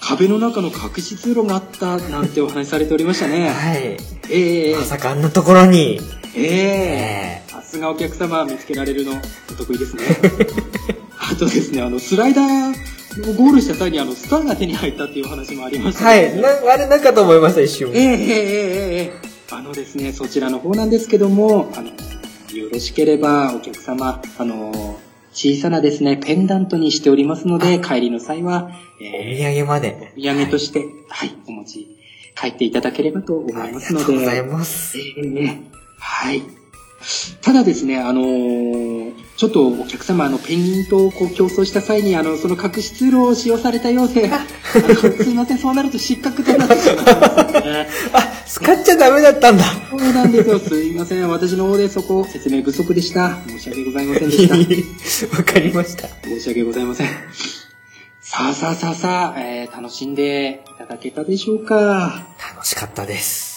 壁の中の隠し通路があったなんてお話しされておりましたね。い。ええまさかあんなところに。ええ。さすがお客様見つけられるのお得意ですね。あとですねあのスライダーをゴールした際にあのスターが手に入ったっていう話もありました、ね、はい。なあれなんかと思いました一瞬。ええええええ。あのですねそちらの方なんですけどもあのよろしければお客様あの小さなですね、ペンダントにしておりますので、帰りの際は、えー、お土産まで。お土産として、はい、はい、お持ち、帰っていただければと思いますので。ありがとうございます。えー、はい。ただですね、あのーちょっとお客様、あの、ペンギンとこう競争した際に、あの、その隠し通路を使用されたようで、すいません、そうなると失格となってしまいますね。あ、使っちゃダメだったんだ。そうなんですよ。すいません。私の方でそこ説明不足でした。申し訳ございませんでした。わかりました。申し訳ございません。さあさあさあさあ、えー、楽しんでいただけたでしょうか？楽しかったです。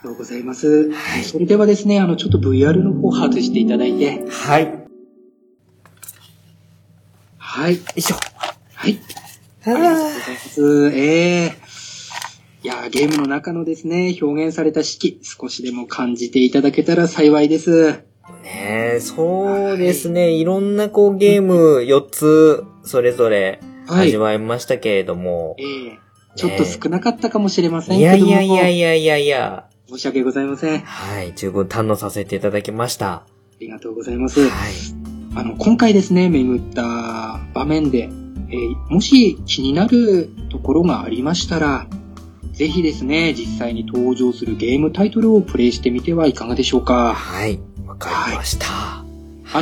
ありがとうございます。はいそれではですね、あの、ちょっと VR の方外していただいて、はい。よはい。いしょ。はい。あありがとうございーます。ええいやー、ゲームの中のですね、表現された式、少しでも感じていただけたら幸いです。ねえ、そうですね。いろんなこうゲーム4つそれぞれはい味わいましたけれども。ええちょっと少なかったかもしれませんいけども。やいやいやいやいやいや。申し訳ございません。あはい。十分堪能させていただきました。りがとうございます。はい。あの、今回ですね、巡った場面で、えーもし気になるところがありましたら、ぜひですね、実際に登場するゲームタイトルをプレイしてみてはいかがでしょうか。はい。わかりました。あ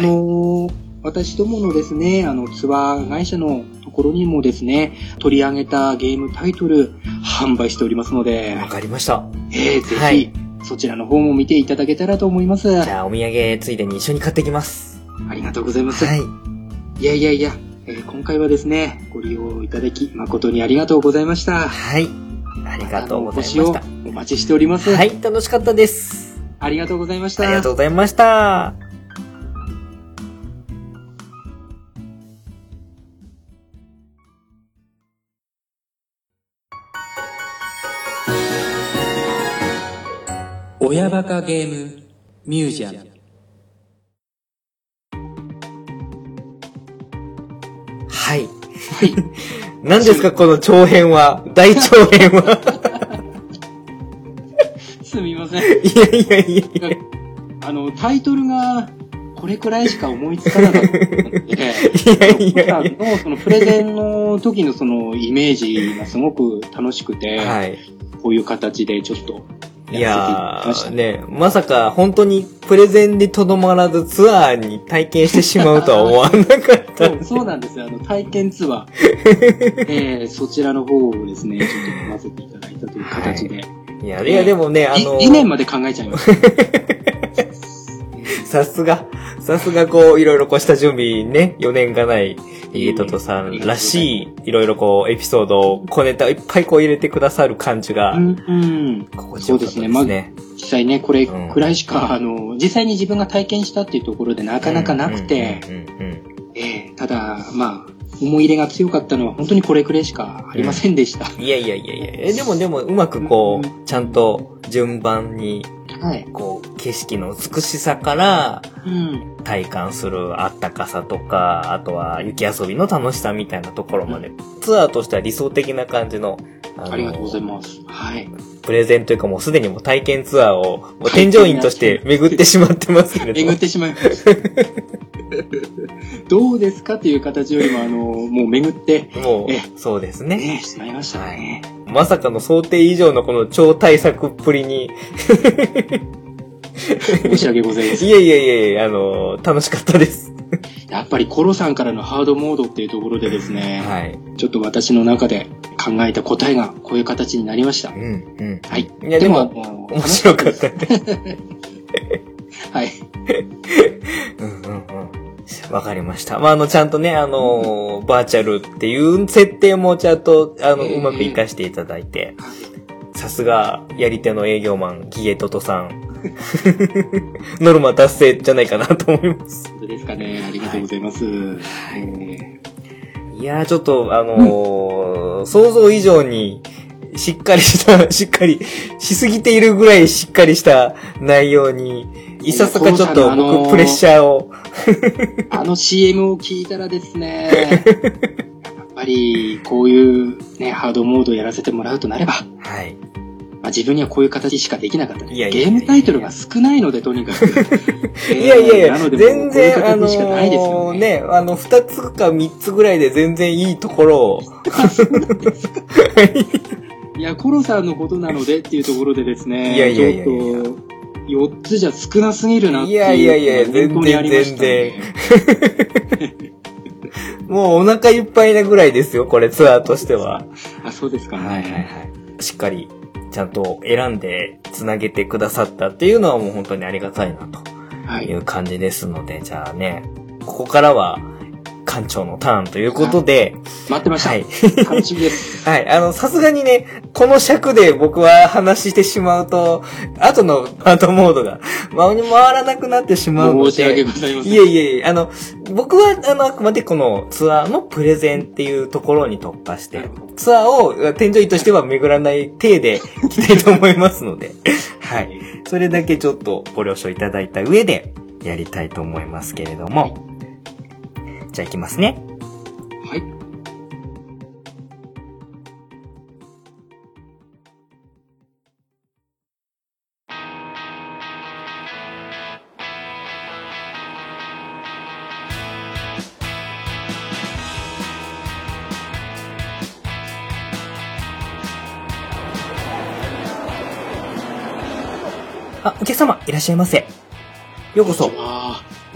のー私どものですね、あの、ツアー会社のところにもですね、取り上げたゲームタイトル、販売しておりますのでわ、かりました。えー、ぜひ、はいそちらの方も見ていただけたらと思います。じゃあ、お土産ついでに一緒に買ってきます。ありがとうございます。はい。いやいやいや、えー今回はですね、ご利用いただき誠にありがとうございました。はい。ありがとうございました。お待ちしております。はい、楽しかったです。ありがとうございました。ありがとうございました。親バカゲームミュージアム。はい。何ですか、この長編は？大長編は？すみません。いやいやいやいや。あの、タイトルが、これくらいしか思いつかなかったので、いやいやいや。のそのプレゼンの時のそのイメージがすごく楽しくて、はい。こういう形でちょっといやー、ね、まさか本当にプレゼンでとどまらずツアーに体験してしまうとは思わなかった。そうそうなんですよ。あの、体験ツアー。えー、そちらの方をですね、ちょっと組ませていただいたという形で。いや、いやでもね、あのい、理念まで考えちゃいました。さすが、さすがこう、いろいろこうした準備ね、4年がない、えー、トトさんらしい、いろいろこう、エピソードを、小ネタをいっぱいこう入れてくださる感じがう、ん、うん。心地よかったですね。そうです実際ね、これうんくらいしか、あの、実際に自分が体験したっていうところでなかなかなくて、うんうんうんうんえーただ、まあ、思い入れが強かったのは本当にこれくらいしかありませんでした。いやいやいやいやえでもでもうまくこうう、ちゃんと順番に、はい。こう、景色の美しさから、うん。体感するあったかさとか、あとは雪遊びの楽しさみたいなところまで、ツアーとしては理想的な感じの、あのありがとうございます。はい。プレゼンというかもうすでにもう体験ツアーを、もう添乗員として巡ってしまってますけれども 巡っ。てしまいました。どうですか？という形よりも、あの、もう巡って、もえう、そうですね。ね、しまいましたね。まさかの想定以上のこの超対策っぷりに、申し訳ございません。いやいやいやいや、あの、楽しかったです。やっぱりコロさんからのハードモードっていうところでですね、はい。ちょっと私の中で考えた答えがこういう形になりましたう。ん、うん。はい。いやでも、も面白かったね。はい。うんうんうん。わかりました。まあ、あの、ちゃんとね、あのバーチャルっていう設定もちゃんと、あの、ええうまく活かしていただいて、さすが、やり手の営業マン、ギゲトトさん。ノルマ達成じゃないかなと思います。本当ですかね。ありがとうございます。えいやー、ちょっと、あのー想像以上に、しっかりした、しっかり、しすぎているぐらいしっかりした内容に、いささかちょっとあのー僕プレッシャーを、ーあの CM を聞いたらですね、やっぱりこういうね、ハードモードをやらせてもらうとなれば、はい。まあ、自分にはこういう形しかできなかったねいやいやいやゲームタイトルが少ないので、とにかく。いやいやいや、全然、あのね。ね、あの、二つか三つぐらいで全然いいところを、いや、コロさんのことなのでっていうところでですね、いやいやいやいやちょっと、4つじゃ少なすぎるなっていう。いやいやいや全然本当にありましたね。もうお腹いっぱいなぐらいですよ、これツアーとしては。あ、そうですかね。はいはいはい。しっかり、ちゃんと選んで繋げてくださったっていうのはもう本当にありがたいなとはいい。う感じですので、じゃあね、ここからは、館長のターンということで、待ってました。はい。楽しみです。はい。あの、さすがにね、この尺で僕は話してしまうと、後のパートモードが、回回らなくなってしまうの申し訳で、ございません。いえいえいえ、あの、僕は、あの、あくまでこのツアーのプレゼンっていうところに特化して、ツアーを添乗員としては巡らない体で いきたいと思いますので、はい。それだけちょっとご了承いただいた上でやりたいと思いますけれども、じゃあ行きますね。はい。あ、お客様、いらっしゃいませ。ようこそ。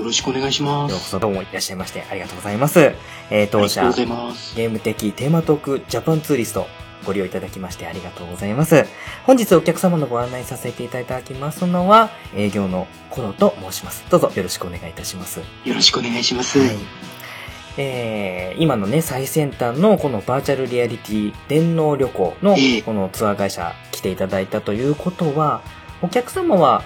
わよろしくお願いしまようこす。そどうもいらっしゃいましてありがとうございます。えー、当社。ゲーム的テーマトークジャパンツーリストご利用いただきましてありがとうございます。本日お客様のご案内させていただきますのは、営業のコロと申します。どうぞよろしくお願いいたします。よろしくお願いします。はい。えー、今のね、最先端のこのバーチャルリアリティ電脳旅行のええこのツアー会社来ていただいたということは、お客様は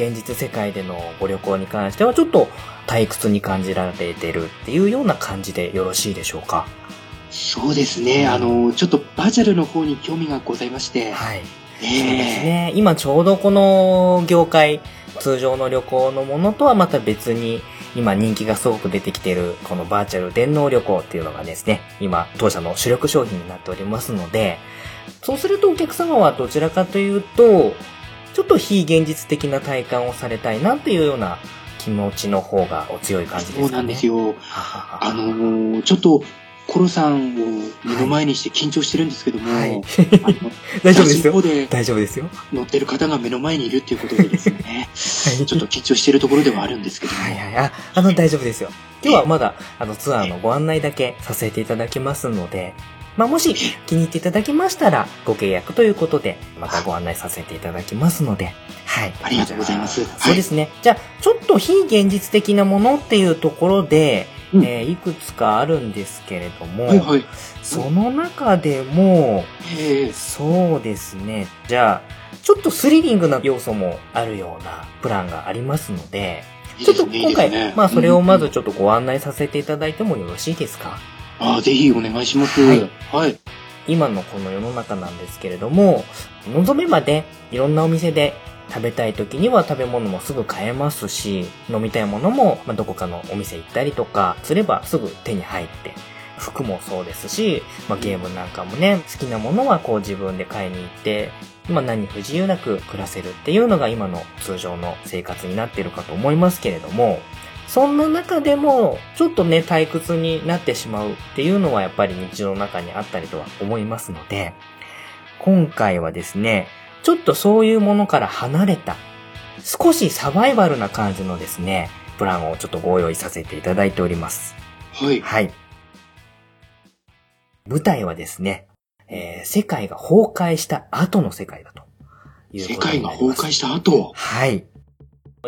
現実世界でのご旅行に関してはちょっと退屈に感じられてるっていうような感じでよろしいでしょうか？そうですね。あの、ちょっとバーチャルの方に興味がございまして。はい。えそうですえね。今ちょうどこの業界、通常の旅行のものとはまた別に、今人気がすごく出てきている、このバーチャル電脳旅行っていうのがですね、今当社の主力商品になっておりますので、そうするとお客様はどちらかというと、ちょっと非現実的な体感をされたいなっていうような気持ちの方がお強い感じですかね。そうなんですよ。あのーちょっと、コロさんを目の前にして緊張してるんですけども、はい大丈夫ですよ。で大丈夫ですよ。乗ってる方が目の前にいるっていうことでですね、はいちょっと緊張してるところではあるんですけども、はいはい。あ、あの、大丈夫ですよ。今日はまだ、あの、ツアーのご案内だけさせていただきますので、まあ、もし気に入っていただきましたら、ご契約ということで、またご案内させていただきますので、はい。ありがとうございます。そうですね。じゃあ、ちょっと非現実的なものっていうところで、うん。えーいくつかあるんですけれども、はいはい。その中でも、ええ。そうですね。じゃあ、ちょっとスリリングな要素もあるようなプランがありますので、ちょっといいですね。いい今回、ですねまあそれをまうんずちょっとご案内させていただいてもよろしいですか？ああ、ぜひお願いします。はいはい。今のこの世の中なんですけれども、望めばね、いろんなお店で食べたい時には食べ物もすぐ買えますし、飲みたいものも、まあ、どこかのお店行ったりとかすればすぐ手に入って、服もそうですし、まあ、ゲームなんかもね、好きなものはこう自分で買いに行って、まあ、何不自由なく暮らせるっていうのが今の通常の生活になっているかと思いますけれども、そんな中でも、ちょっとね、退屈になってしまうっていうのはやっぱり日常の中にあったりとは思いますので、今回はですね、ちょっとそういうものから離れた、少しサバイバルな感じのですね、プランをちょっとご用意させていただいております。はい。はい。舞台はですね、えー世界が崩壊した後の世界だという世界が。崩壊した後、はい。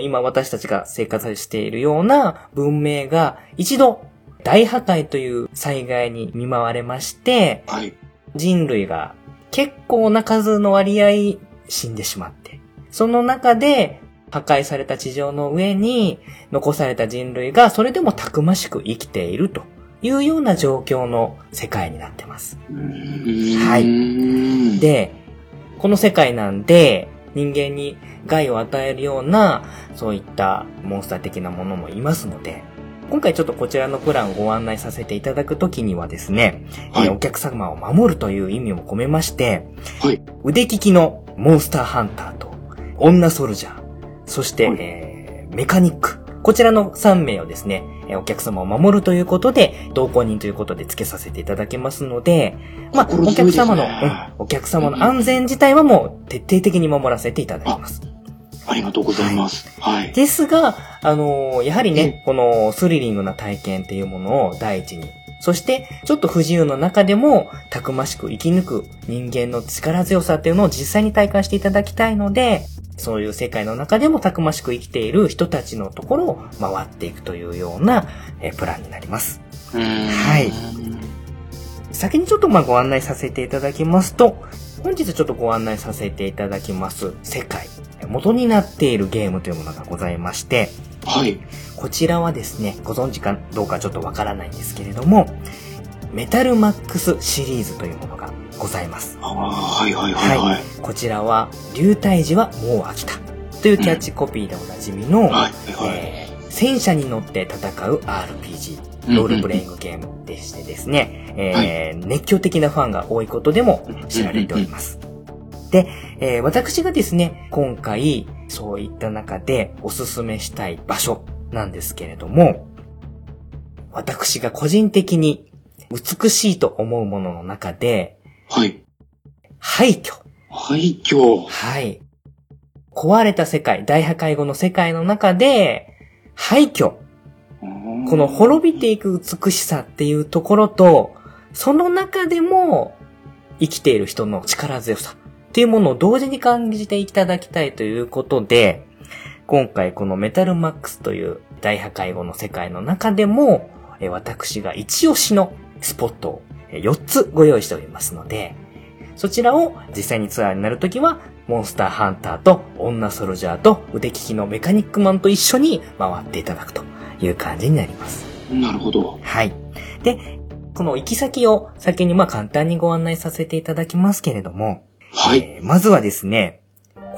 今私たちが生活しているような文明が一度大破壊という災害に見舞われまして、はい。人類が結構な数の割合死んでしまって、その中で破壊された地上の上に残された人類がそれでもたくましく生きているというような状況の世界になってます。はいい。で、この世界なんで、人間に害を与えるような、そういったモンスター的なものもいますので、今回ちょっとこちらのプランをご案内させていただくときにはですね、はい。えーお客様を守るという意味も込めまして、はい。腕利きのモンスターハンターと、女ソルジャー、そして、はい。えーメカニック、こちらの3名をですね、えーお客様を守るということで、同行人ということで付けさせていただけますので、まあ、お客様の、うん、お客様の安全自体はもう徹底的に守らせていただきます。ありがとうございます。はい。ですが、あのーやはりうんね、このスリリングな体験っていうものを第一に、そして、ちょっと不自由の中でも、たくましく生き抜く人間の力強さっていうのを実際に体感していただきたいので、そういう世界の中でもたくましく生きている人たちのところを回っていくというような、えプランになります。はい先にちょっとまあご案内させていただきますと、本日ちょっとご案内させていただきます世界、元になっているゲームというものがございまして、はい。こちらはですね、ご存知かどうかちょっとわからないんですけれども、メタルマックスシリーズというものがございます。ああ、はいはいはいはい。こちらは、流体時はもう飽きた。というキャッチコピーでおなじみの、はいはいはい。えー戦車に乗って戦う RPG、ロールプレイングゲームでしてですね、えー熱狂的なファンが多いことでも知られております。で、えー私がですね、今回、そういった中でおすすめしたい場所なんですけれども、私が個人的に美しいと思うものの中で、はい。廃墟。廃墟。はい。壊れた世界、大破壊後の世界の中で、廃墟この滅びていく美しさっていうところと、その中でも生きている人の力強さっていうものを同時に感じていただきたいということで、今回このメタルマックスという大破壊後の世界の中でも、私が一押しのスポットを4つご用意しておりますので、そちらを実際にツアーになるときは、モンスターハンターと女ソルジャーと腕利きのメカニックマンと一緒に回っていただくという感じになります。なるほど。はい。で、この行き先を先にまあ簡単にご案内させていただきますけれども、はい。えー、まずはですね、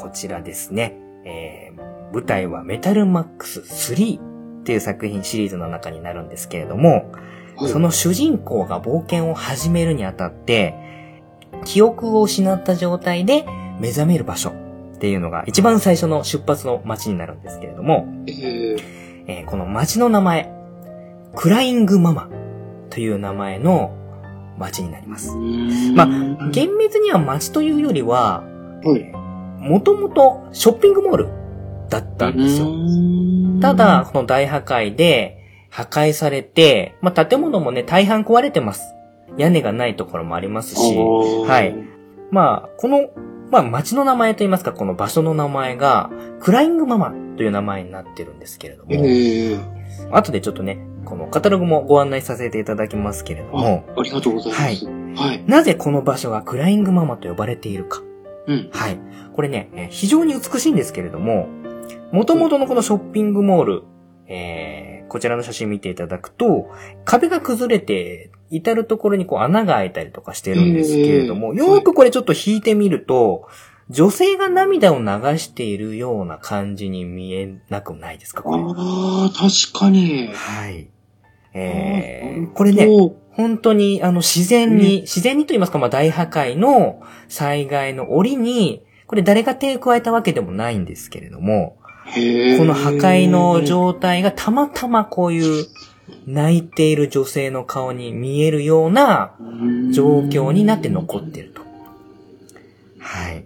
こちらですね、えー、舞台はメタルマックス3っていう作品シリーズの中になるんですけれども、はい、その主人公が冒険を始めるにあたって、記憶を失った状態で目覚める場所っていうのが一番最初の出発の街になるんですけれども、えー、えー、この街の名前、クライングママという名前の街になります。まあ、厳密には街というよりは、もともとショッピングモールだったんですよ。ただ、この大破壊で破壊されて、まあ、建物もね、大半壊れてます。屋根がないところもありますし、はい。まあ、この、まあ、街の名前といいますか、この場所の名前が、クライングママという名前になってるんですけれども、えー、後でちょっとね、このカタログもご案内させていただきますけれども。ありがとうございます。はい。はい。なぜこの場所がクライングママと呼ばれているか。うん。はい。これね、非常に美しいんですけれども、元々のこのショッピングモール、えー、こちらの写真見ていただくと、壁が崩れて、至るところにこう穴が開いたりとかしてるんですけれども、よーくこれちょっと引いてみると、女性が涙を流しているような感じに見えなくないですか？これ。ああ、確かに。はい。えー、これね、本当に、あの、自然に、自然にと言いますか、まあ、大破壊の災害の折に、これ誰が手を加えたわけでもないんですけれども、この破壊の状態がたまたまこういう泣いている女性の顔に見えるような状況になって残ってると。はい。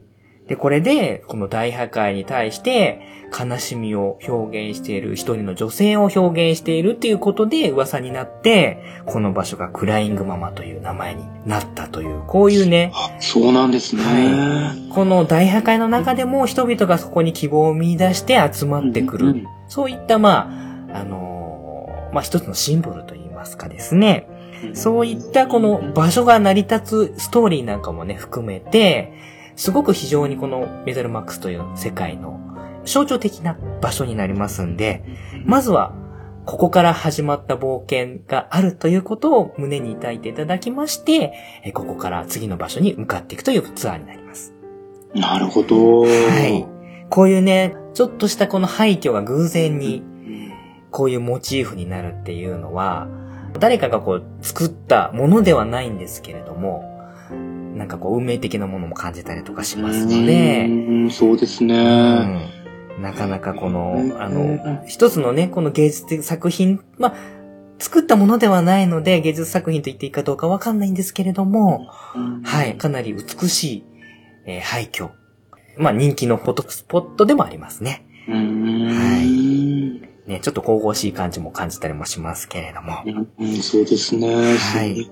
で、これで、この大破壊に対して、悲しみを表現している一人の女性を表現しているっていうことで噂になって、この場所がクライングママという名前になったという、こういうね。そうなんですね。はい。この大破壊の中でも人々がそこに希望を見出して集まってくる。うんうん、そういった、まあ、あのー、まあ一つのシンボルといいますかですね。そういったこの場所が成り立つストーリーなんかもね、含めて、すごく非常にこのメダルマックスという世界の象徴的な場所になりますんで、まずは、ここから始まった冒険があるということを胸に抱いていただきまして、ここから次の場所に向かっていくというツアーになります。なるほど。はい。こういうね、ちょっとしたこの廃墟が偶然に、こういうモチーフになるっていうのは、誰かがこう作ったものではないんですけれども、なんかこう運命的なものも感じたりとかしますので、うそうですね、うん。なかなかこの、あの、一つのね、この芸術的作品、まあ、作ったものではないので、芸術作品と言っていいかどうかわかんないんですけれども、はい、かなり美しい、えー、廃墟。まあ、人気のフォトスポットでもありますね。はい。ね、ちょっと神々しい感じも感じたりもしますけれども。うん、そうですね。はい。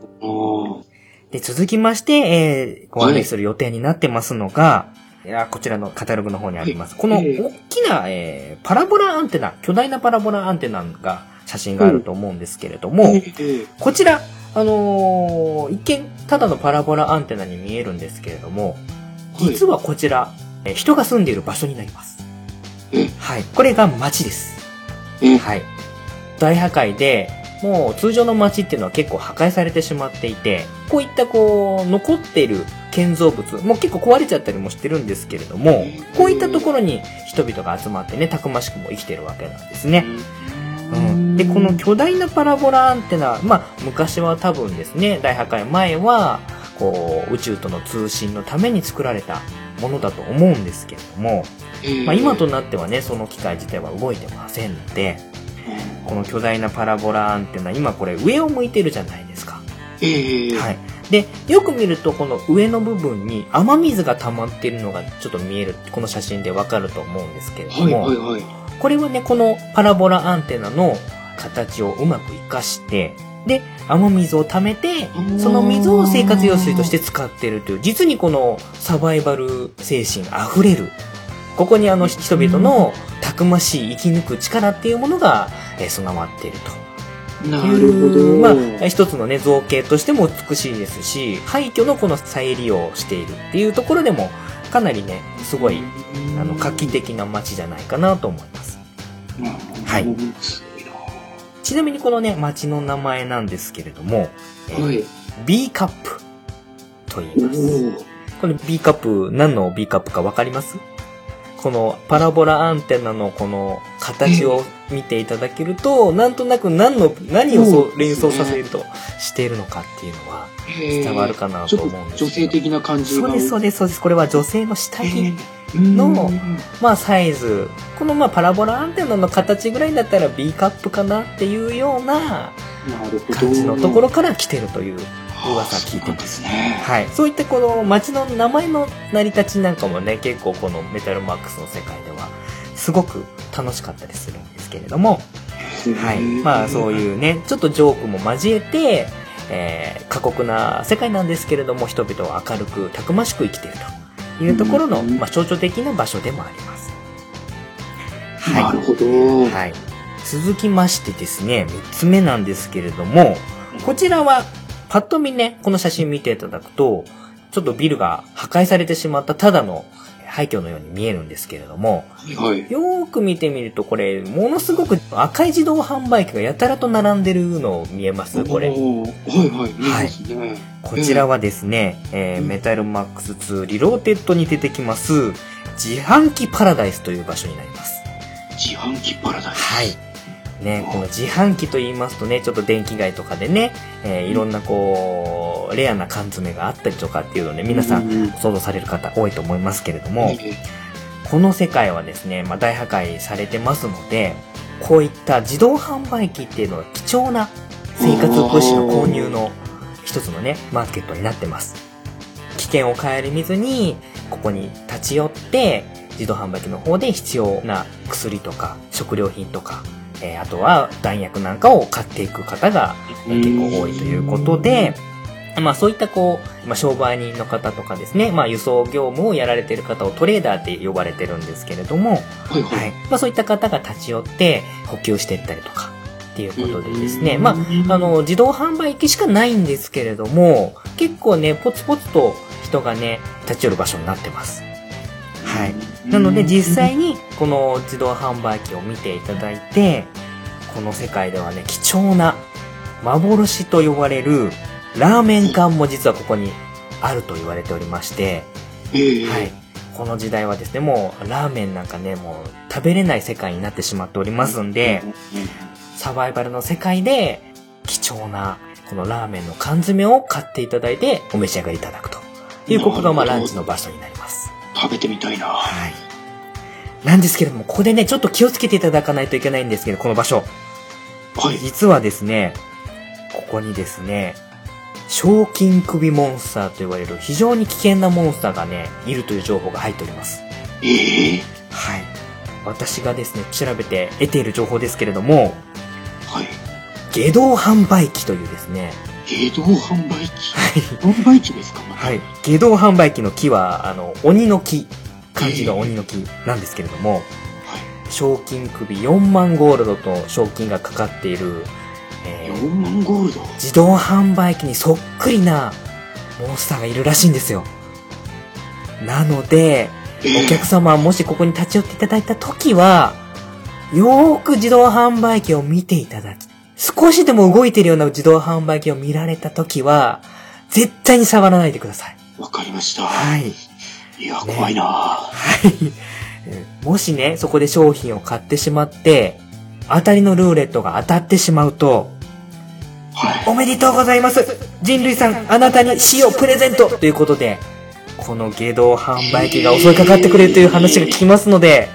で、続きまして、えー、ご案内する予定になってますのが、いやこちらのカタログの方にあります。この大きな、えー、パラボラアンテナ、巨大なパラボラアンテナが写真があると思うんですけれども、こちら、あのー、一見、ただのパラボラアンテナに見えるんですけれども、実はこちら、えー、人が住んでいる場所になります。はい。これが街です。はい。大破壊で、もう通常の街っていうのは結構破壊されてしまっていて、こういったこう、残っている建造物、もう結構壊れちゃったりもしてるんですけれども、こういったところに人々が集まってね、たくましくも生きてるわけなんですね。うん、で、この巨大なパラボラアンテナ、まあ、昔は多分ですね、大破壊前は、こう、宇宙との通信のために作られたものだと思うんですけれども、まあ、今となってはね、その機械自体は動いてませんので、この巨大なパラボラアンテナ、今これ上を向いてるじゃないですか。えー、はい。で、よく見るとこの上の部分に雨水が溜まってるのがちょっと見える、この写真でわかると思うんですけれども、はいはいはい、これはね、このパラボラアンテナの、形をうまく活かして、で、雨水を溜めて、その水を生活用水として使っているという、実にこのサバイバル精神溢れる。ここにあの人々のたくましい生き抜く力っていうものが、えー備わっていると。なるほど。まあ、一つのね、造形としても美しいですし、廃墟のこの再利用をしているっていうところでも、かなりね、すごい、あの、画期的な街じゃないかなと思います。はいちなみにこのね、街の名前なんですけれども、えーはい。B カップと言いおます。ーこの B カップ、何の B カップかわかります？このパラボラアンテナのこの形を見ていただけると、なんとなく何の、何をそう連想させるとしているのかっていうのは伝伝わるかなと思うんですけど。と女性的な感じが。そうです、そうです、そうです。これは女性の下着ののまあサイズ。このまあパラボラアンテナの形ぐらいだったら B カップかなっていうような。感じのところから来てるという噂聞いてますす。ね。はい。そういったこの街の名前の成り立ちなんかもね、結構このメタルマックスの世界では、すごく楽しかったりするんですけれども、はい。まあそうう。いうね、ちょっとジョークも交えて、えー過酷な世界なんですけれども、人々は明るく、たくましく生きているというところの、うんまあ象徴的な場所でもあります。なるほど。はい。続きましてですね、三つ目なんですけれども、こちらは、パッと見ね、この写真見ていただくと、ちょっとビルが破壊されてしまったただの廃墟のように見えるんですけれども、はい。よーく見てみるとこれ、ものすごく赤い自動販売機がやたらと並んでるの見えますこれ。はいはい。見えますね。こちらはですね、えーメタルマックス2リローデッドに出てきます、自販機パラダイスという場所になります。自販機パラダイス。はい。ね、この自販機と言いますとね、ちょっと電気街とかでね、えーいろんなこう、レアな缶詰があったりとかっていうのをね、皆さんうん想像される方多いと思いますけれども、えこの世界はですね、まあ、大破壊されてますので、こういった自動販売機っていうのは貴重な生活物資の購入の一つのね、マーケットになってます。危険を顧みずに、ここに立ち寄って、自動販売機の方で必要な薬とか食料品とか、えーあとは弾薬なんかを買っていく方がえー結構多いということで、まあそういったこう、まあ商売人の方とかですね、まあ輸送業務をやられている方をトレーダーって呼ばれてるんですけれども、はいは。はいい。まあそういった方が立ち寄って補給していったりとかっていうことでですね、まああの、自動販売機しかないんですけれども、結構ね、ポツポツと人がね、立ち寄る場所になってます。はい。なので実際にこの自動販売機を見ていただいて、この世界ではね、貴重な幻と呼ばれるラーメン缶も実はここにあると言われておりまして、ええはい。この時代はですね、もうラーメンなんかね、もう食べれない世界になってしまっておりますんで、サバイバルの世界で貴重なこのラーメンの缶詰を買っていただいてお召し上がりいただくという、ここがまあランチの場所になります。食べてみたいな。はい。なんですけれども、ここでね、ちょっと気をつけていただかないといけないんですけど、この場所。はい。実はですね、ここにですね、賞金首モンスターと言われる非常に危険なモンスターがね、いるという情報が入っております。ええはい。私がですね、調べて得ている情報ですけれども、はい。下道販売機というですね、自動販売機？販売機ですか？はい。下道販売機の木は、あの、鬼の木、漢字の鬼の木なんですけれども、賞金首4万ゴールドと賞金がかかっている、えー4万ゴールド？自動販売機にそっくりなモンスターがいるらしいんですよ。なので、ええお客様はもしここに立ち寄っていただいた時は、よーく自動販売機を見ていただき、少しでも動いているような自動販売機を見られた時は、絶対に触らないでください。わかりました。はい。いや、怖いなはい。えーもしね、そこで商品を買ってしまって、当たりのルーレットが当たってしまうと、はい。おめでとうございます人類さん、あなたに死をプレゼントということで、この下道販売機が襲いかかってくれるという話が聞きますので、はい。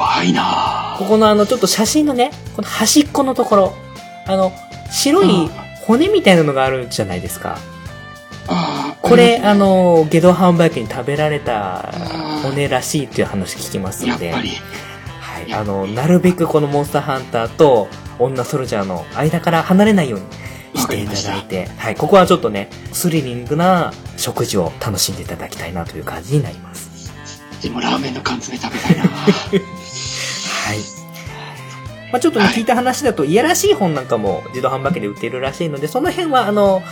怖いな。ここのあの、ちょっと写真のね、この端っこのところ、あの、白い骨みたいなのがあるじゃないですか。あーこれ、あ、の、下道販売機に食べられた骨らしいっていう話聞きますので、やっぱり、はい。あの、なるべくこのモンスターハンターと女ソルジャーの間から離れないようにしていただいて、はい、ここはちょっとね、スリリングな食事を楽しんでいただきたいなという感じになります。でもラーメンの缶詰食べたいな はい。まあちょっとね、はい聞いた話だと、いやらしい本なんかも自動販売機で売っているらしいので、その辺は、あの、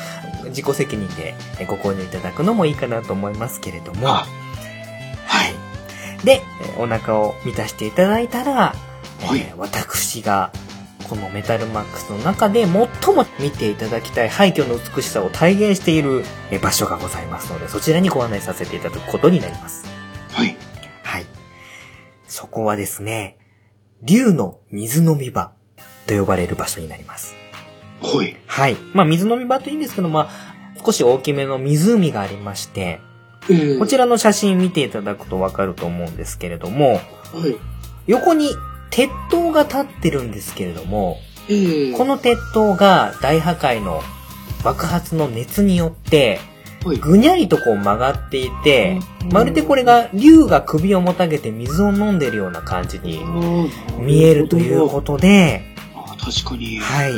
自己責任でえご購入いただくのもいいかなと思いますけれども、あはい。で、えお腹を満たしていただいたら、はいえー私が、このメタルマックスの中で最も見ていただきたい廃墟の美しさを体現しているえ場所がございますので、そちらにご案内させていただくことになります。はい。はい。そこはですね、竜の水飲み場と呼ばれる場所になります。はい。はい。まあ水飲み場といいんですけど、まあ少し大きめの湖がありまして、えーこちらの写真見ていただくとわかると思うんですけれども、はい。横に鉄塔が立ってるんですけれども、えーこの鉄塔が大破壊の爆発の熱によって、はい。ぐにゃりとこう曲がっていて、うんまるでこれが竜が首をもたげて水を飲んでるような感じに見えるということで、あー確かに。はい。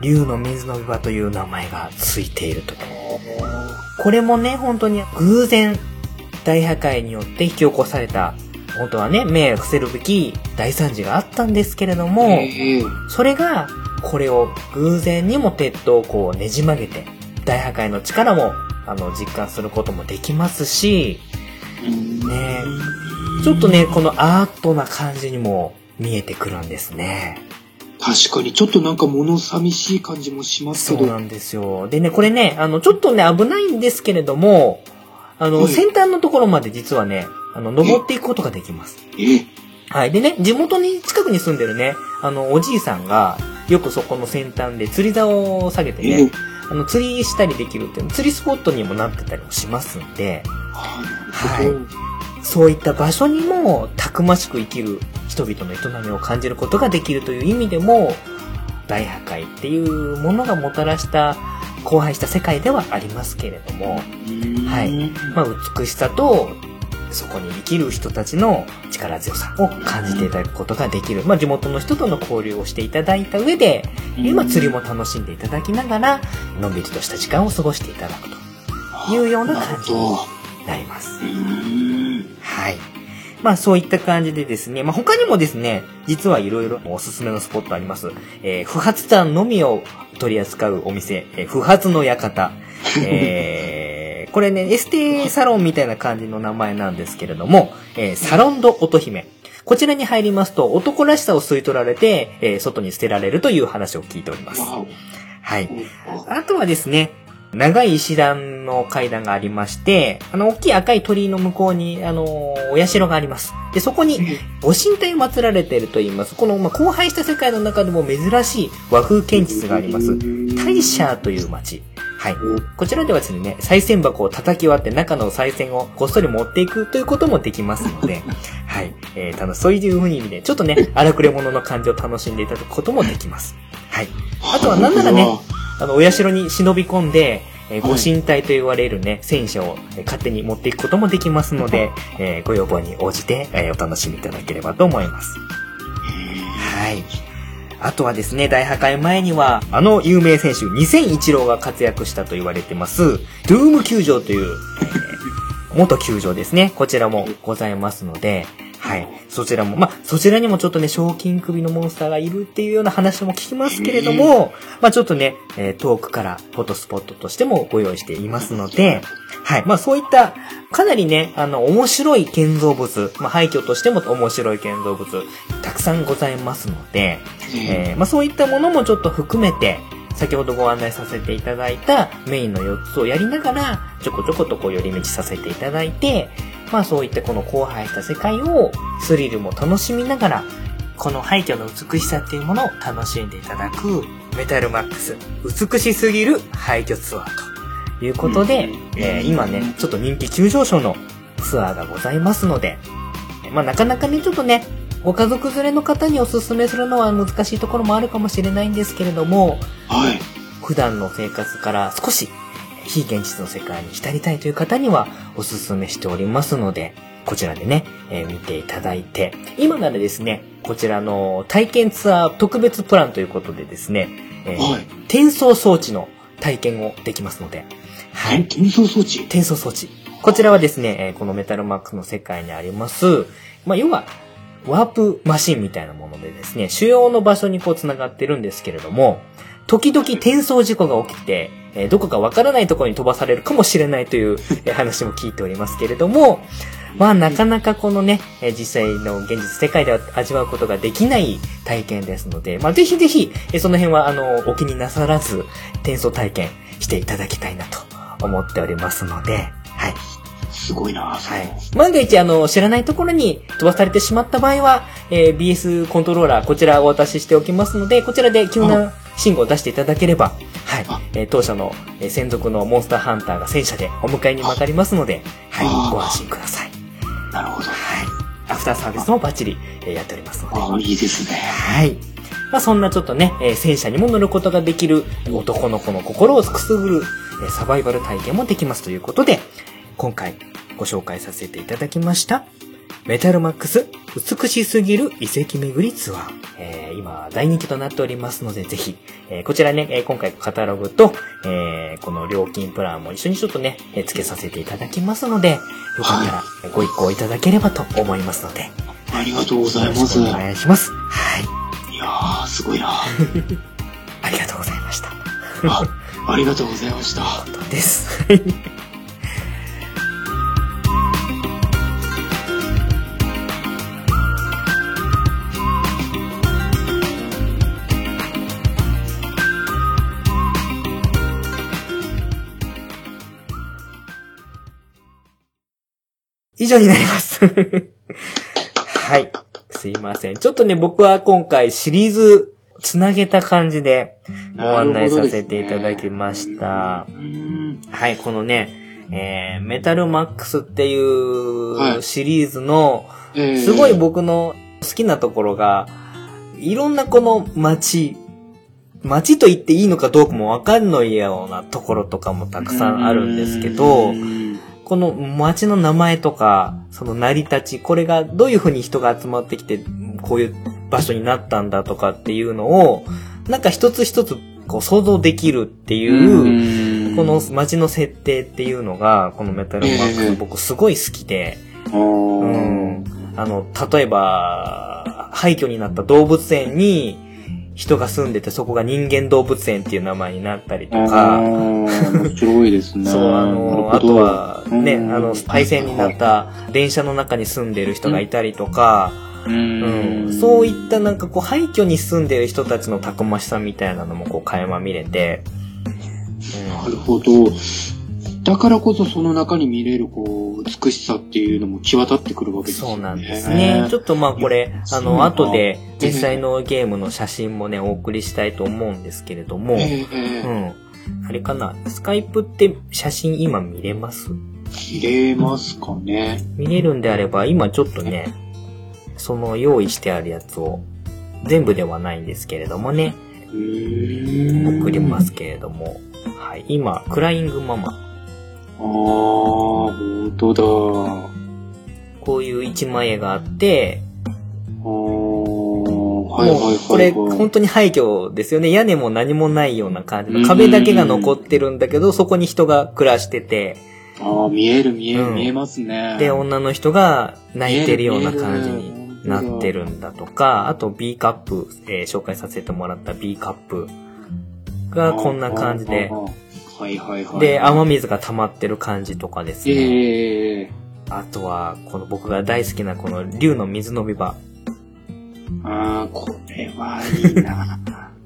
竜の水のみ場という名前がついていると。これもね、本当に偶然大破壊によって引き起こされた、本当はね、目を伏せるべき大惨事があったんですけれども、えーそれが、これを偶然にも鉄塔をこうねじ曲げて、大破壊の力も、あの、実感することもできますし、ねちょっとね、このアートな感じにも見えてくるんですね。確かに、ちょっとなんか物寂しい感じもしますけど。そうなんですよ。でね、これね、あの、ちょっとね、危ないんですけれども、あの、はい先端のところまで実はね、あの、登っていくことができます。えはい。でね、地元に近くに住んでるね、あの、おじいさんが、よくそこの先端で釣り竿を下げてえね、あの、釣りしたりできるっていう、釣りスポットにもなってたりもしますんで、あーなるほど。そういった場所にも、たくましく生きる人々の営みを感じることができるという意味でも、大破壊っていうものがもたらした、荒廃した世界ではありますけれども、はい。まあ、美しさと、そこに生きる人たちの力強さを感じていただくことができる。まあ、地元の人との交流をしていただいた上で、今釣りも楽しんでいただきながら、のんびりとした時間を過ごしていただくというような感じになります。はい。まあそういった感じでですね、まあ他にもですね、実はいろいろおすすめのスポットあります。えー不発弾のみを取り扱うお店、えー不発の館。えーこれね、エステサロンみたいな感じの名前なんですけれども、えーサロンド乙姫。こちらに入りますと男らしさを吸い取られて、えー外に捨てられるという話を聞いております。わはい。おあとはですね、長い石段の階段がありまして、あの、大きい赤い鳥居の向こうに、あの、お社があります。で、そこに、ご神体祀られていると言います。この、まあ、荒廃した世界の中でも珍しい和風建築があります。大社という町。はい。こちらではですね、賽銭箱を叩き割って中の賽銭をこっそり持っていくということもできますので、はい。えー、楽しそういう風に意味で、ちょっとね、荒くれ者の感じを楽しんでいただくこともできます。はい。あとはなんならね、あの、お社に忍び込んで、えーご神体と言われるね、戦車を、えー勝手に持っていくこともできますので、えーご要望に応じて、えーお楽しみいただければと思います。はい。あとはですね、大破壊前には、あの有名選手、2001郎が活躍したと言われてます、ドゥーム球場という、えー元球場ですね。こちらもございますので、はい。そちらも、まあ、そちらにもちょっとね、賞金首のモンスターがいるっていうような話も聞きますけれども、まあ、ちょっとね、えー遠くからフォトスポットとしてもご用意していますので、はい。まあ、そういった、かなりね、あの、面白い建造物、まあ、廃墟としても面白い建造物、たくさんございますので、えーまあ、そういったものもちょっと含めて、先ほどご案内させていただいたメインの4つをやりながら、ちょこちょことこう寄り道させていただいて、まあそういったこの荒廃した世界をスリルも楽しみながら、この廃墟の美しさっていうものを楽しんでいただく、メタルマックス、美しすぎる廃墟ツアーということで、えー今ね、ちょっと人気急上昇のツアーがございますので、まあなかなかね、ちょっとね、ご家族連れの方におすすめするのは難しいところもあるかもしれないんですけれども、はい。普段の生活から少し、非現実の世界に浸りたいという方にはおすすめしておりますので、こちらでね、えー見ていただいて、今ならですね、こちらの体験ツアー特別プランということでですね、えーはい。転送装置の体験をできますので、ははい。い。転送装置？転送装置。こちらはですね、えーこのメタルマックスの世界にあります、まあ、要は、ワープマシンみたいなものでですね、主要の場所にこう繋がってるんですけれども、時々転送事故が起きて、えどこかわからないところに飛ばされるかもしれないという話も聞いておりますけれども、まあなかなかこのね、実際の現実世界では味わうことができない体験ですので、まあぜひぜひ、その辺はあの、お気になさらず、転送体験していただきたいなと思っておりますので、はい。すごいなはい。万が一、あの、知らないところに飛ばされてしまった場合は、えー BS コントローラー、こちらお渡ししておきますので、こちらで急な信号を出していただければ、はいあ。えー当社の、えー専属のモンスターハンターが戦車でお迎えに曲がりますので、はいあ。ご安心ください。なるほど。はい。アフターサービスもバッチリ、えーやっておりますので。ああ、いいですね。はい。まあそんなちょっとね、えー戦車にも乗ることができる男の子の心をくすぐる、えーサバイバル体験もできますということで、今回ご紹介させていただきました、メタルマックス美しすぎる遺跡巡りツアー。えー今大人気となっておりますので、ぜひ、えーこちらね、えー今回カタログと、えーこの料金プランも一緒にちょっとね、えー付けさせていただきますので、よかったらご一行いただければと思いますので、ありがとうございます。おい願いします。はい。やー、すごいな ありがとうございました。あ、ありがとうございました。です。以上になります。はい。すいません。ちょっとね、僕は今回シリーズつなげた感じでご案内させていただきました。うーん。はい、このね、えー、メタルマックスっていはいうシリーズの、えーすごい僕の好きなところが、いろんなこの街、街と言っていいのかどうかもわかんないようなところとかもたくさんあるんですけどう、んこの街の名前とか、その成り立ち、これがどういうふうに人が集まってきて、こういう場所になったんだとかっていうのを、なんか一つ一つこう想像できるっていう、うん。この街の設定っていうのが、このメタルマックス、ええ僕すごい好きで、あーあの、例えば、廃墟になった動物園に人が住んでて、そこが人間動物園っていう名前になったりとあか、ー面白いですね。そう、あの、あとはね、うん。あの、廃線になった電車の中に住んでる人がいたりとか、ううん。ん、そういったなんかこう廃墟に住んでる人たちのたくましさみたいなのもこう垣間見れて、なるほど。だからこそその中に見れるこう美しさっていうのも際立ってくるわうん、けですよね。そうなんですね。ちょっとまあこれ、あの、後で実際のゲームの写真もね、お送りしたいと思うんですけれども、ええええ。うん。あれかな、スカイプって写真今見れます？見れますかね。見れるんであれば、今ちょっとね、その用意してあるやつを、全部ではないんですけれどもね、送りますけれども、はい、今、クライングママ、ああ、本当だ。こういう一枚絵があって、はいはいはい、はい。もうこれ本当に廃墟ですよね。屋根も何もないような感じうんの壁だけが残ってるんだけど、そこに人が暮らしてて、ああ、見える見える、うん見えますね。で、女の人が泣いてるような感じになってるんだとか、あと B カップ、えー紹介させてもらった B カップがこんな感じではいはいはい。で、雨水が溜まってる感じとかですね。ええあとは、この僕が大好きなこの竜の水飲み場。ああ、これはいいな。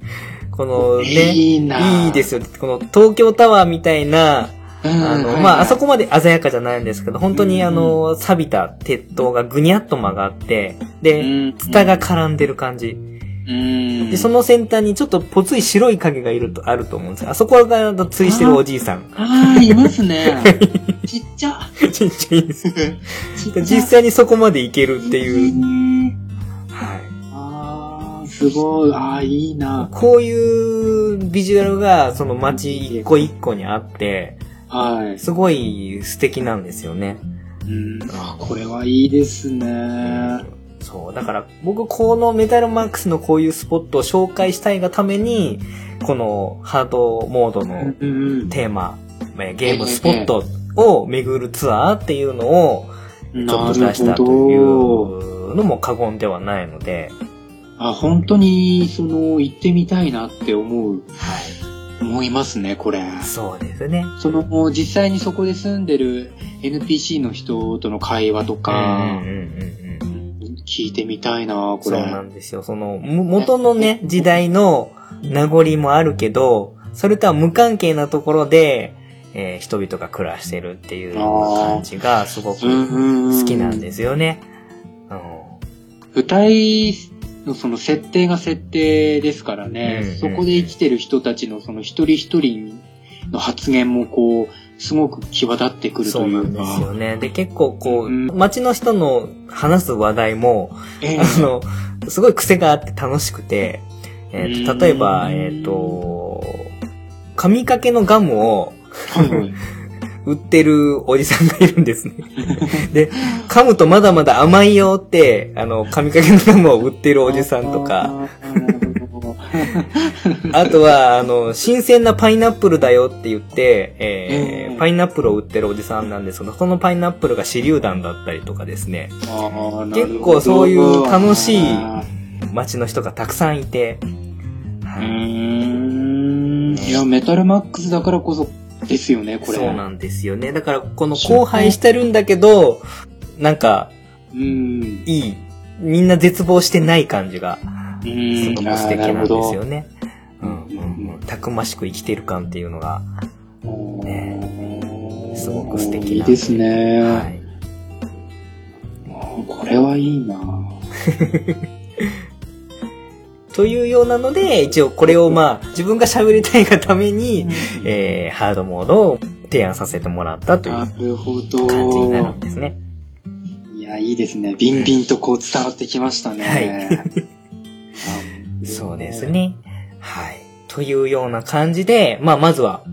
このね、いいな。いいですよ。この東京タワーみたいな、あの、まあ、あそこ、こまで鮮やかじゃないんですけど、本当にうんあの、錆びた鉄塔がぐにゃっと曲がって、で、うんツタが絡んでる感じ。うん。で、その先端にちょっとぽつい白い影がいると、あると思うんですよ。あそこがついしてるおじいさん。ああ、いますね。ちっちゃ。ちっちゃいです。ちっちゃ実際にそこまで行けるっていう。う。はい。ああ、すごい。ああ、いいな。こういうビジュアルが、その街一個一個にあって、はい。すごい素敵なんですよね。うん。あ、これはいいですね。そう。だから、僕、このメタルマックスのこういうスポットを紹介したいがために、このハードモードの。テーマ、えーゲームスポットを巡るツアーっていうのを、ちょっと出したというのも過言ではないので、あ、本当に、その、行ってみたいなって思う、は思いますね、これ。い。そうですね。その、実際にそこで住んでる NPC の人との会話とうんかうん、うんうん。聞いてみたいな、こそうれ。なんですよ。その、む元のね、時代の名残もあるけど、それとは無関係なところで、えー人々が暮らしてるっていう感じがすごく好好きなんですよね。うん舞台のその設定が設定ですからね、うんうんそこで生きてる人たちのその一人一人の発言もこう、すごく際立ってくるそうなんというか。ですよね。で、結構こう、うん街の人の話す話題も、ええあの、すごい癖があって楽しくて、えーとうん例えば、えっ、と、紙掛けのガムを 売ってるおじさんがいるんですね。で、噛むとまだまだ甘いよって、あの、紙掛けのガムを売ってるおじさんとか、あとは、あの、新鮮なパイナップルだよって言って、えーうんパイナップルを売ってるおじさんなんですけど、そのパイナップルが手榴弾だったりとかですね、結構そういう楽しいあ街の人がたくさんいて、ーうはいーん。いや、メタルマックスだからこそですよね、これ。そうなんですよね。だから、この荒廃してるんだけど、なんか、うん。いい、みんな絶望してない感じが、うすん。ごく素敵なんですよね。ううんんうんうんたくましく生きてる感っていうのが、ねすごく素敵ないいですね。はい。これはいいな というようなので、一応これをまあ、自分が喋りたいがために、えー、ハードモードを提案させてもらったという。感じになるんですね。いや、いいですね。ビンビンとこう伝わってきましたね。はいあそうです。ね。はい。というような感じで、まあ、まずは、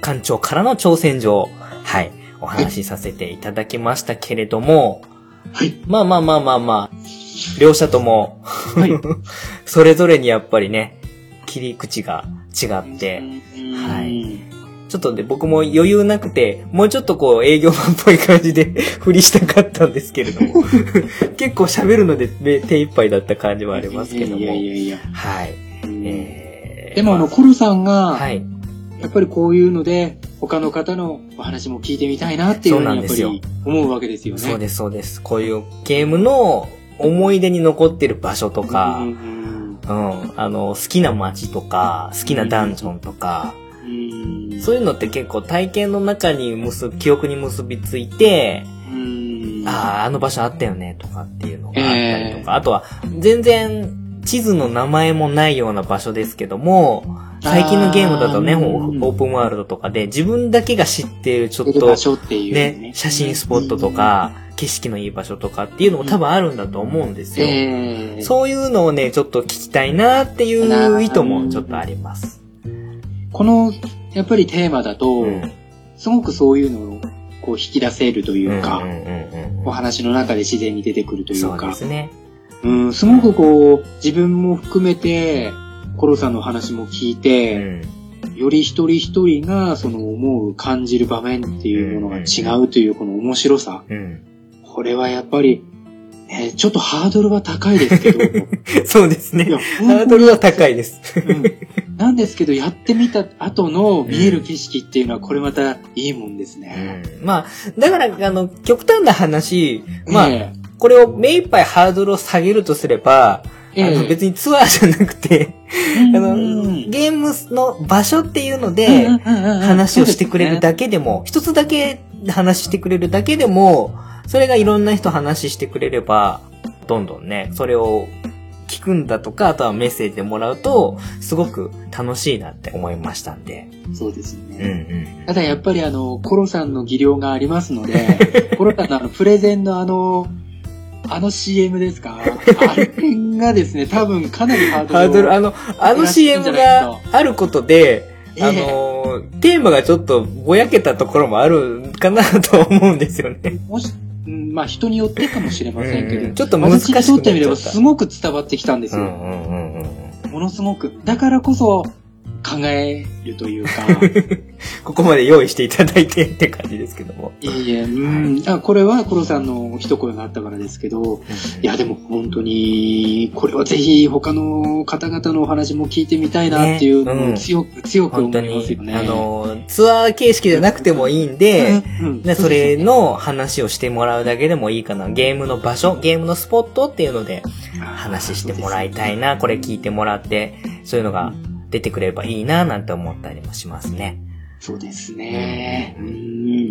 館長からの挑戦状、はい、お話しさせていただきましたけれども、はい。まあまあまあまあまあ、両者とも、はい。それぞれにやっぱりね、切り口が違って、はいちょっとね、僕も余裕なくて、もうちょっとこう営業マンっぽい感じで 振りしたかったんですけれども、結構喋るので、ね、手一杯だった感じはありますけども。いやいやいや。はい。でもあの、コルさんが、はい。やっぱりこういうので、他の方のお話も聞いてみたいなっていうふうにやっぱり思うわけですよね。そうです、そうです。こういうゲームの思い出に残ってる場所とか、ううん、んあの、好きな街とか、好きなダンジョンとか、うんそういうのって結構体験の中に結び、記憶に結びついて、うん。ああ、あの場所あったよね、とかっていうのがあったりとか、ええ。あとは、全然、地図の名前もないような場所ですけども、最近のゲームだとね、オープンワールドとかで、自分だけが知っているちょっとね、写真スポットとか、景色のいい場所とかっていうのも多分あるんだと思うんですよ。ええ。そういうのをね、ちょっと聞きたいなっていう意図もちょっとあります。この、やっぱりテーマだと、うんすごくそういうのをこう引き出せるというか、お話の中で自然に出てくるといそううか、ですね。うん、すごくこう、自分も含めて、コロさんの話も聞いうて、ん。より一人一人がその思う、感じる場面っていうものが違うというこの面白さ。うん。これはやっぱり、ね、ちょっとハードルは高いですけど、そうですねハードルは高いです。うんなんですけど、やってみた後の見える景色っていうのは、これまたいいもんですね。うん。まあ、だから、あの、極端な話、まあ、えこれを目いっぱいハードルを下げるとすれば、えあの別にツアーじゃなくて、えあの、うんゲームの場所っていうので、話をしてくれるだだけでも、一つだけ話してくれるだけでも、それがいろんな人話してくれれば、どんどんね、それを聞くんだとか、あとはメッセージでもらうと、すごく楽しいなって思いましたんで。そうですうんね。うん。ただやっぱりあの、コロさんの技量がありますので、コロさんのあの、プレゼンのあの、あの CM ですか？あれがですね、多分かなりハードルをハードル、あの、あの CM があることで、あのー、テーマがちょっとぼやけたところもあるかなと思うんですよね。もし、うんまあ人によってかもしれませんけど、うんちょっと難しく私にとってみればすごく伝わってきたんですよ。うんうんうんうん。ものすごく。だからこそ考えるというか、ここまで用意していただいてって感じですけども。いえいえ、うん、あこれはコロさんの一声があったからですけど、いやでも本当に、これはぜひ他の方々のお話も聞いてみたいなっていうね。うん。のを強く、強く思本当にいますよ、ね。あのー、ツアー形式じゃなくてもいいんで、うんうん。ね、それの話をしてもらうだけでもいいかな。ゲームの場所、ゲームのスポットっていうので話してもらいたいな。これ聞いてもらって、そういうのが出てくれればいいななんて思ったりもしますね。そうですね。うん。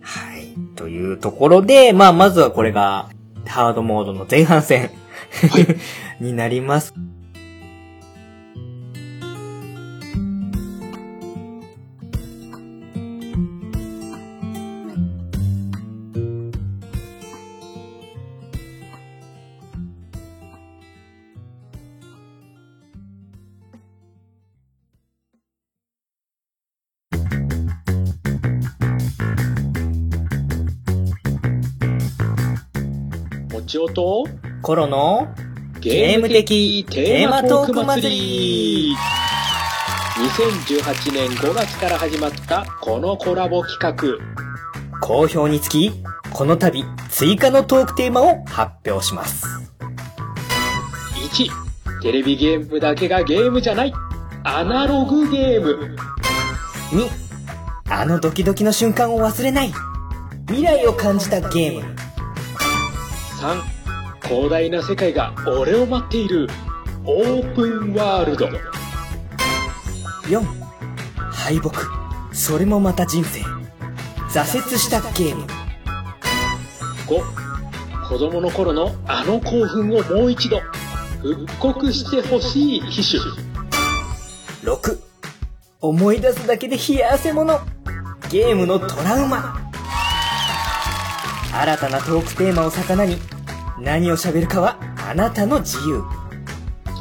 はい。というところで、まあ、まずはこれが、ハードモードの前半戦、になります。ちおとコロのゲーム的テーマトーク祭り2018年5月から始まったこのコラボ企画好評につき、この度、追加のトークテーマを発表します。1テレビゲームだけがゲームじゃないアナログゲーム2、あのドキドキの瞬間を忘れない。未来を感じたゲーム。3広大な世界が俺を待っているオープンワールド4、敗北。それもまた人生。挫折したゲーム。5子供の頃のあの興奮をもう一度復刻してほしい機種6、思い出すだけで冷や汗もの。ゲームのトラウマ。新たなトークテーマを魚に、何を喋るかはあなたの自由。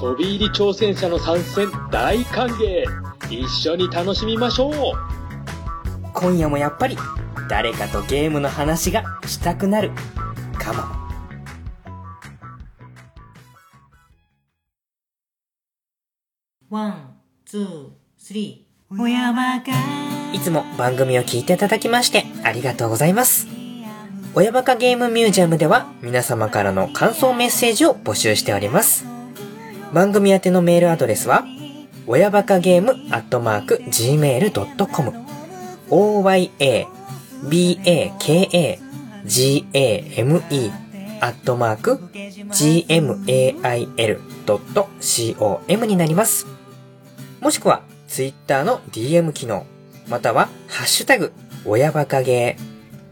飛び入り挑戦者の参戦大歓迎一緒に楽しみましょう今夜もやっぱり誰かとゲームの話がしたくなるかも。One, two, three。いつも番組を聞いていただきましてありがとうございます。親バカゲームミュージアムでは皆様からの感想メッセージを募集しております。番組宛てのメールアドレスは、親バカゲームアットマーク gmail.com oya baka game アットマーク gmail.com になります。もしくは、ツイッターの DM 機能、または、ハッシュタグ、親バカゲー。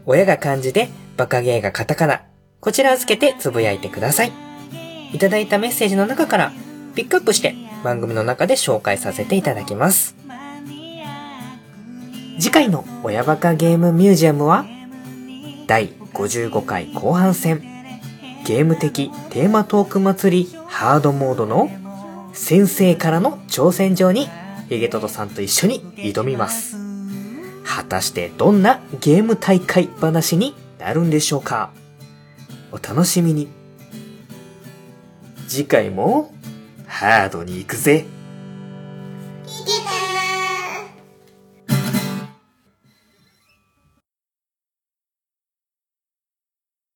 親が漢字で、バカゲーがカタカナ。こちらをつけてつぶやいてください。いただいたメッセージの中から、ピックアップして番組の中で紹介させていただきます。次回の親バカゲームミュージアムは、第55回後半戦、ゲーム的テーマトーク祭りハードモードの先生からの挑戦状にヒゲトトさんと一緒に挑みます。果たしてどんなゲーム大会話になるんでしょうか？お楽しみに。次回もハードに行くぜ。